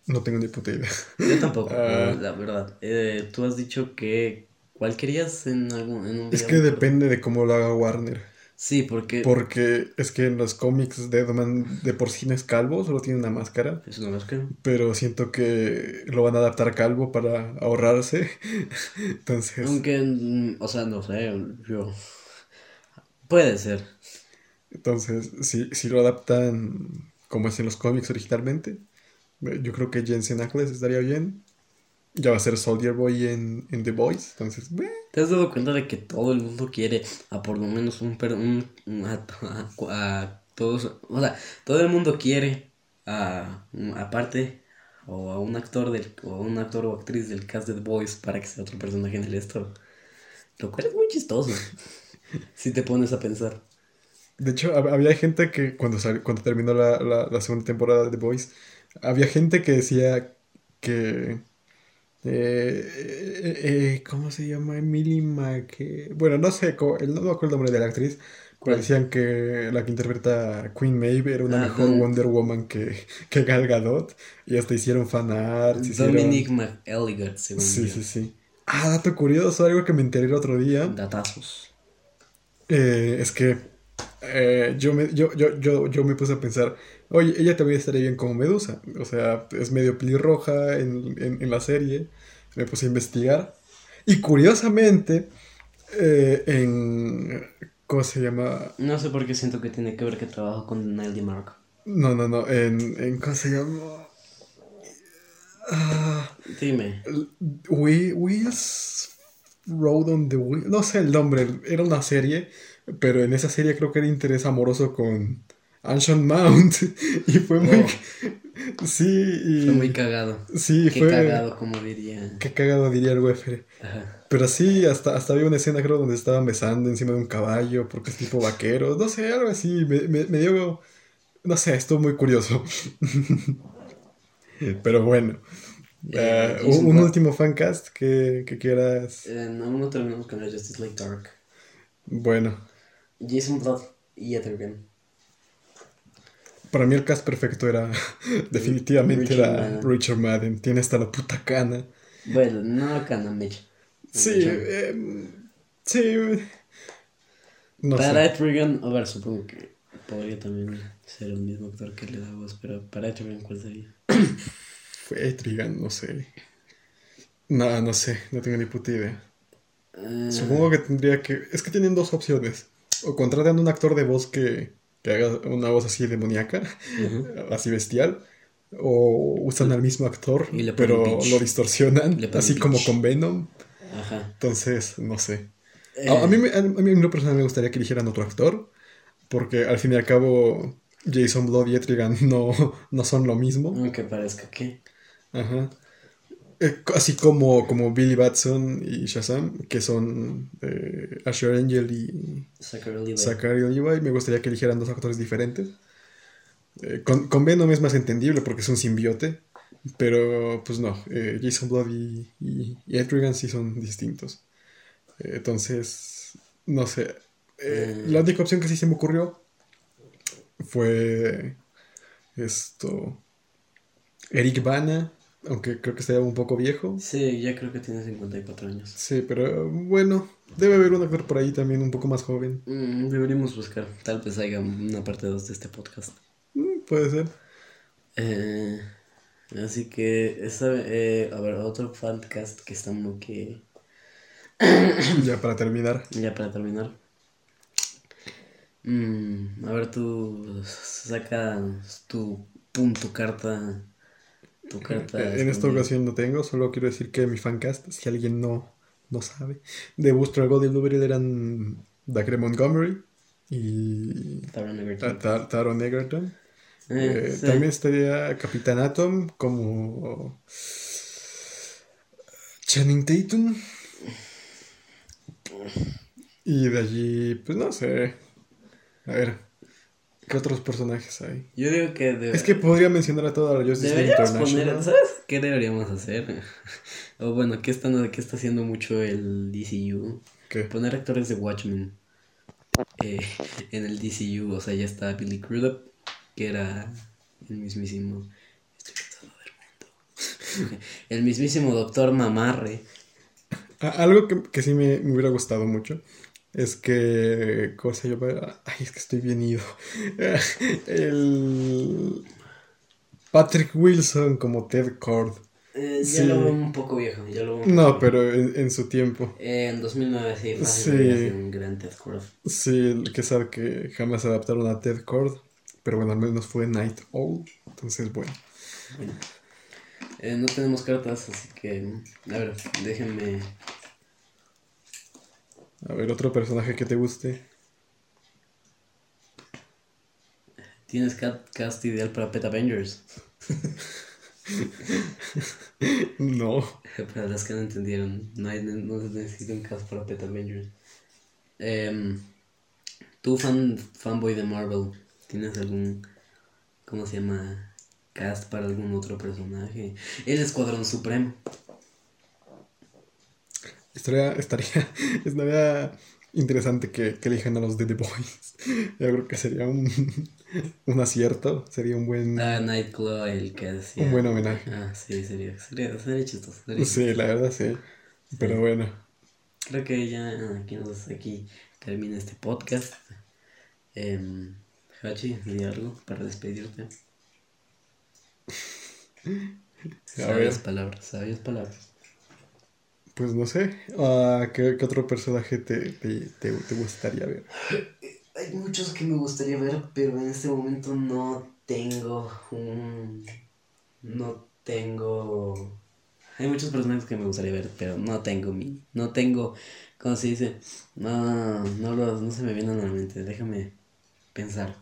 No tengo ni puta idea. Yo tampoco, Ah. la verdad. Eh, tú has dicho que... ¿Cuál querías en, algún, en un Es que depende de cómo lo haga Warner. Sí, porque... Porque es que en los cómics Deadman de por sí no es calvo, solo tiene una máscara. No lo creo. Pero siento que lo van a adaptar calvo para ahorrarse. Entonces, Aunque, mm, o sea, no sé, yo... Puede ser. entonces si, si lo adaptan como es en los cómics originalmente, yo creo que Jensen Ackles estaría bien. Ya va a ser Soldier Boy en, en The Voice. Entonces, ¿Te has dado cuenta de que todo el mundo quiere a por lo menos un... per- un, a, a- a todos... O sea, todo el mundo quiere a... aparte o a un actor del o a un actor o actriz del cast de The Voice para que sea otro personaje en el esto. Lo cual es muy chistoso. si te pones a pensar. De hecho, hab- había gente que cuando, sal- cuando terminó la, la, la segunda temporada de The Boys, había gente que decía que... eh, eh, eh, ¿cómo se llama? Emily Mac... Bueno, no sé, el, no me acuerdo el nombre de la actriz. Pero decían que la que interpreta Queen Maeve era una mejor Wonder Woman que, que Gal Gadot. Y hasta hicieron hicieron- Dominic McElligott, según Sí, yo. sí, sí. Ah, dato curioso, algo que me enteré el otro día. Datazos. Eh, es que eh, yo, me, yo, yo, yo, yo me puse a pensar, oye, ella también estaría bien como Medusa. O sea, es medio pelirroja en, en, en la serie. Me puse a investigar. Y curiosamente, eh, en... ¿Cómo se llama? No sé por qué siento que tiene que ver que trabajo con Neil DiMarco. No, no, no. En, en ¿Cómo se llama? Ah, Dime. We, Wheels Road on the Wheel. No sé el nombre. Era una serie. Pero en esa serie creo que era interés amoroso con Anson Mount. Y fue muy. Sí, y. Fue muy cagado. Sí, Qué fue. cagado, como diría. Qué cagado diría el Wefere. Ajá. Pero sí, hasta, hasta había una escena, creo, donde estaban besando encima de un caballo, porque es tipo vaquero, no sé, algo así, me, me, me dio, no sé, estuvo muy curioso. Pero bueno, Eh, un, último fancast que, que quieras. Eh, no, terminamos con la Justice League Dark. Bueno, Jason Blood y Ethergan. Para mí el cast perfecto era, definitivamente Richard era Madden. Richard Madden, tiene hasta la puta cana. Bueno, no Kanamich. Sí, eh, sí, no para. Etrigan, a ver, supongo que podría también ser el mismo actor que le da voz, pero para Etrigan, ¿cuál sería? Fue Trigan, no sé. No, no sé, no tengo ni puta idea. Eh, Supongo que tendría que. Es que tienen dos opciones. O contratan un actor de voz que, que haga una voz así demoníaca, ujú. así bestial. O usan al mismo actor, pero pitch. lo distorsionan, así como pitch. con Venom. Ajá. Entonces, no sé. Eh, A, a mí, me- a mí en lo personal me gustaría que eligieran otro actor, porque al fin y al cabo Jason Blood y Etrigan no, no son lo mismo. Aunque parezca que. Ajá. Eh, así como, como Billy Batson y Shazam, que son eh, Asher Angel y Zachary Levi. Zachary Levi, me gustaría que eligieran dos actores diferentes. Eh, con, con Venom es más entendible porque es un simbiote, pero pues no, eh, Jason Blood y, y, y Etrigan sí son distintos. Entonces, no sé. Mm. La única opción que sí se me ocurrió fue esto. Eric Bana, aunque creo que está un poco viejo. Sí, ya creo que tiene 54 años. Sí, pero bueno, debe haber un actor por ahí también un poco más joven. Mm, deberíamos buscar. Tal vez haya una parte 2 de este podcast. Mm, puede ser. Eh, así que, esa, eh, a ver, otro podcast que está muy que. Ya para terminar. Ya para terminar. Mm, a ver, tú saca tu punto carta. Tu carta. En esta ocasión no tengo, solo quiero decir que mi fancast, si alguien no, no sabe, de Buster Gold y Blueberry eran Dacre Montgomery y Taron Ta- Egerton. Ta- Taron Egerton. Eh, Eh, sí. También estaría Capitán Atom como Channing Tatum. Y de allí, pues no sé. A ver, ¿qué otros personajes hay? Yo digo que. Es que podría mencionar a toda la Justice League International. poner, ¿sabes qué deberíamos hacer? o bueno, ¿qué, están, ¿qué está haciendo mucho el DCU? ¿Qué? Poner actores de Watchmen eh, en el DCU. O sea, ya está Billy Crudup, que era el mismísimo. Estoy cansado del mundo. El mismísimo Doctor Mamarre. Algo que, que sí me, me hubiera gustado mucho es que. ¿Cómo se llama? Ay, es que estoy bien ido. El. Patrick Wilson como Ted Cord. Eh, ya Sí. lo veo un poco viejo. Ya lo veo un No, poco pero en, en su tiempo. Eh, en 2009 sí, Sí. un gran Ted Cruz. Sí, que sabe que jamás adaptaron a Ted Cord. Pero bueno, al menos fue Night Owl. Entonces, bueno. Eh, no tenemos cartas, así que. A ver, déjenme. A ver, otro personaje que te guste. ¿Tienes cast ideal para Pet Avengers? No. Para las que no entendieron, no, hay, no se necesita un cast para Pet Avengers. Em, tú fan, fanboy de Marvel, ¿tienes algún, cómo se llama, cast para algún otro personaje? El Escuadrón Supremo. Estaría, estaría, estaría interesante que, que elijan a los de The Boys. Yo creo que sería un, un acierto, sería un buen... Ah, Nightclaw, el que hacía... Un buen homenaje. Ah, sí, sería, sería, sería chistoso. sería Sí, la verdad sí. Pero bueno, Creo que ya aquí, nos, aquí termina este podcast. Em, Hachi, di algo para despedirte. Sabias palabras, sabias palabras. Pues no sé, ah, ¿qué, qué otro personaje te, te, te, te gustaría ver? Hay muchos que me gustaría ver, pero en este momento no tengo un... No tengo... Hay muchos personajes que me gustaría ver, pero no tengo mi... No tengo... ¿Cómo se dice? No, no, los, no se me vienen a la mente. Déjame pensar.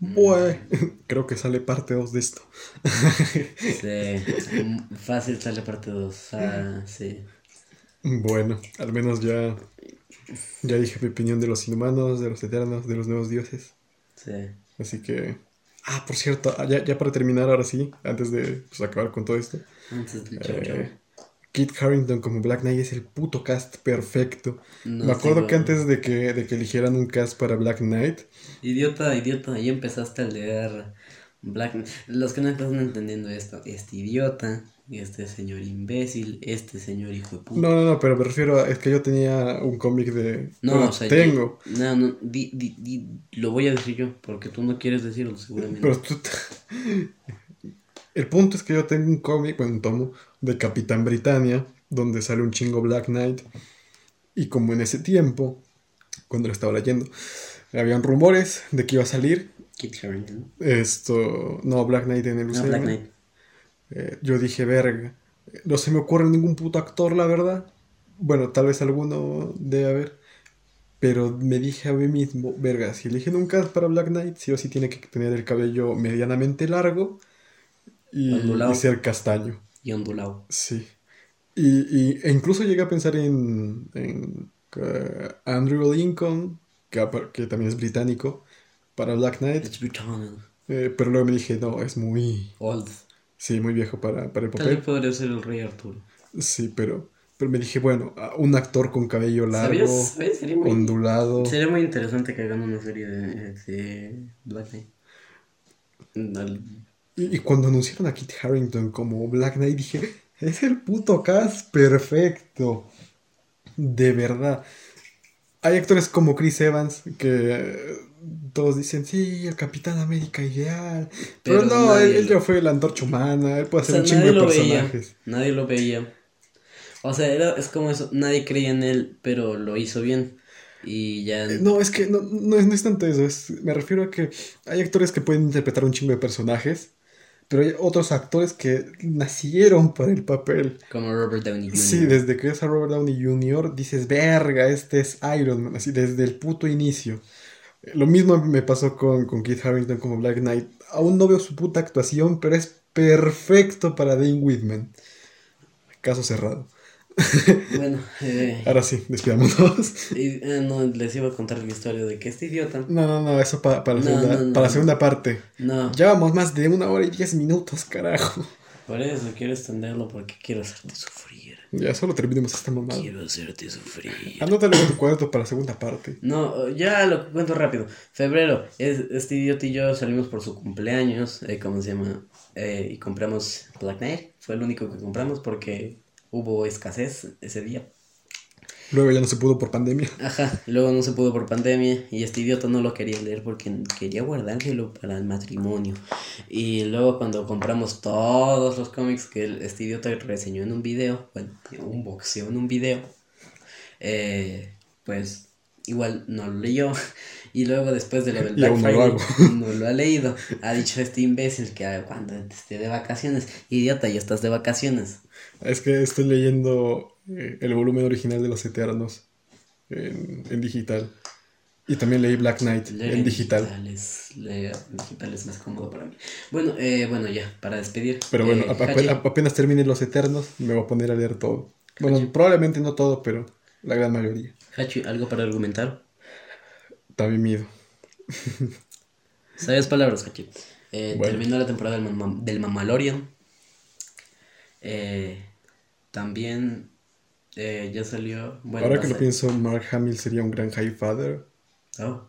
Bueno, creo que sale parte 2 de esto. Sí, fácil sale parte 2. Ah, sí. Bueno, al menos ya, ya dije mi opinión de los inhumanos, de los eternos, de los nuevos dioses. Sí. Así que... Ah, por cierto, ya, ya para terminar ahora sí, antes de pues, acabar con todo esto. Antes chau. Eh, Kit Harington como Black Knight es el puto cast perfecto. No, Me acuerdo sí, que antes de que, de que eligieran un cast para Black Knight, Idiota, idiota, ahí empezaste a leer Black Los que no están entendiendo esto, este idiota, este señor imbécil, este señor hijo de puta. No, no, no, pero me refiero a es que yo tenía un cómic de... No, bueno, o sea, tengo. di- no, no, di, di, di- lo voy a decir yo, porque tú no quieres decirlo seguramente. Pero tú... El punto es que yo tengo un cómic, bueno, un tomo de Capitán Britannia, donde sale un chingo Black Knight. Y como en ese tiempo, cuando lo estaba leyendo, habían rumores de que iba a salir Kit Harington. esto... No, Black Knight en el UCM. Black Knight. Eh, yo dije, verga, no se me ocurre ningún puto actor, la verdad. Bueno, tal vez alguno debe haber. Pero me dije a mí mismo, verga, si eligen un cast para Black Knight, sí o sí tiene que tener el cabello medianamente largo y, Ondulado. y ser castaño. Y ondulado. Sí. Y, y- e incluso llegué a pensar en, en eh, Andrew Lincoln, que, que también es británico, para Black Knight. It's. Eh, pero luego me dije, no, es muy, Old. sí, muy viejo para, para el Tal vez papel. podría ser el rey Arturo. Sí, pero, pero me dije, bueno, un actor con cabello largo, ¿Sabías? ¿Sabías? Sería muy, ondulado. sería muy interesante que hagan una serie de, de Black Knight. Y, y cuando anunciaron a Kit Harington como Black Knight, dije, es el puto cast perfecto. De verdad. Hay actores como Chris Evans que todos dicen, sí, el Capitán América ideal. Pero, Pero no, él, ya fue la antorcha humana, él puede O hacer sea, un chingo de veía. personajes. Nadie lo veía. O sea, era, es como eso. Nadie creía en él, pero lo hizo bien. Y ya. Eh, No, es que no, no, es, no es tanto eso. es- me refiero a que hay actores que pueden interpretar un chingo de personajes, pero hay otros actores que nacieron para el papel. Como Robert Downey Jr. Sí, desde que es a Robert Downey Jr., dices, verga, este es Iron Man, así desde el puto inicio. Lo mismo me pasó con, con Keith Harington como Black Knight. Aún no veo su puta actuación, pero es perfecto para Dane Whitman. Caso cerrado. Bueno, eh, Ahora sí, despidámonos. y, eh, no, les iba a contar la historia de que este idiota. No, no, no, eso pa- para, la No, segunda, no, no. para la segunda parte. No, Llevamos más de una hora y diez minutos, carajo. por eso quiero extenderlo porque quiero hacerte sufrir. Ya solo terminemos esta mamada. Quiero hacerte sufrir. Anótalo en tu cuadro para la segunda parte. No, ya lo cuento rápido. Febrero, es, este idiota y yo salimos por su cumpleaños, eh, ¿cómo se llama? Eh, y compramos Black Knight. Fue el único que compramos porque hubo escasez ese día. Luego ya no se pudo por pandemia. Ajá, luego no se pudo por pandemia y este idiota no lo quería leer porque quería guardárselo para el matrimonio. Y luego cuando compramos todos los cómics que este idiota reseñó en un video, bueno, un boxeo en un video, eh, pues igual no lo leyó. Y luego después de lo del Black aún no lo Friday, no lo ha leído. Ha dicho este imbécil que ah, cuando esté de vacaciones, idiota, ya estás de vacaciones. Es que estoy leyendo eh, el volumen original de Los Eternos en, en digital. Y también leí Black Knight Leer en digital. es, leer en digital es más cómodo para mí. Bueno, eh, bueno, ya, para despedir. Pero bueno, eh, ap- ap- Hachi, ap- apenas termine Los Eternos, me voy a poner a leer todo. Bueno, probablemente no todo, pero la gran mayoría. Hachi, ¿algo para argumentar? También miedo. ¿Sabes palabras, Hachi? Eh, Bueno. Terminó la temporada del, Mam- del Mamalorian. Eh, también eh, ya salió. Bueno, Ahora que lo pienso, Mark Hamill sería un gran High Father. Oh.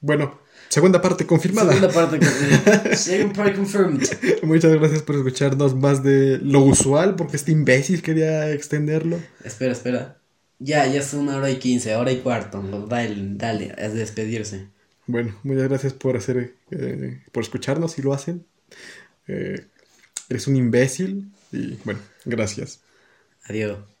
Bueno, segunda parte confirmada. Segunda parte. con- Second part confirmed. Muchas gracias por escucharnos más de lo usual, porque este imbécil quería extenderlo. Espera, espera. Ya, ya es una hora y quince, hora y cuarto. Dale, dale, es despedirse. Bueno, muchas gracias por hacer, eh, por escucharnos si lo hacen. Eh, eres un imbécil y bueno, gracias. Adiós.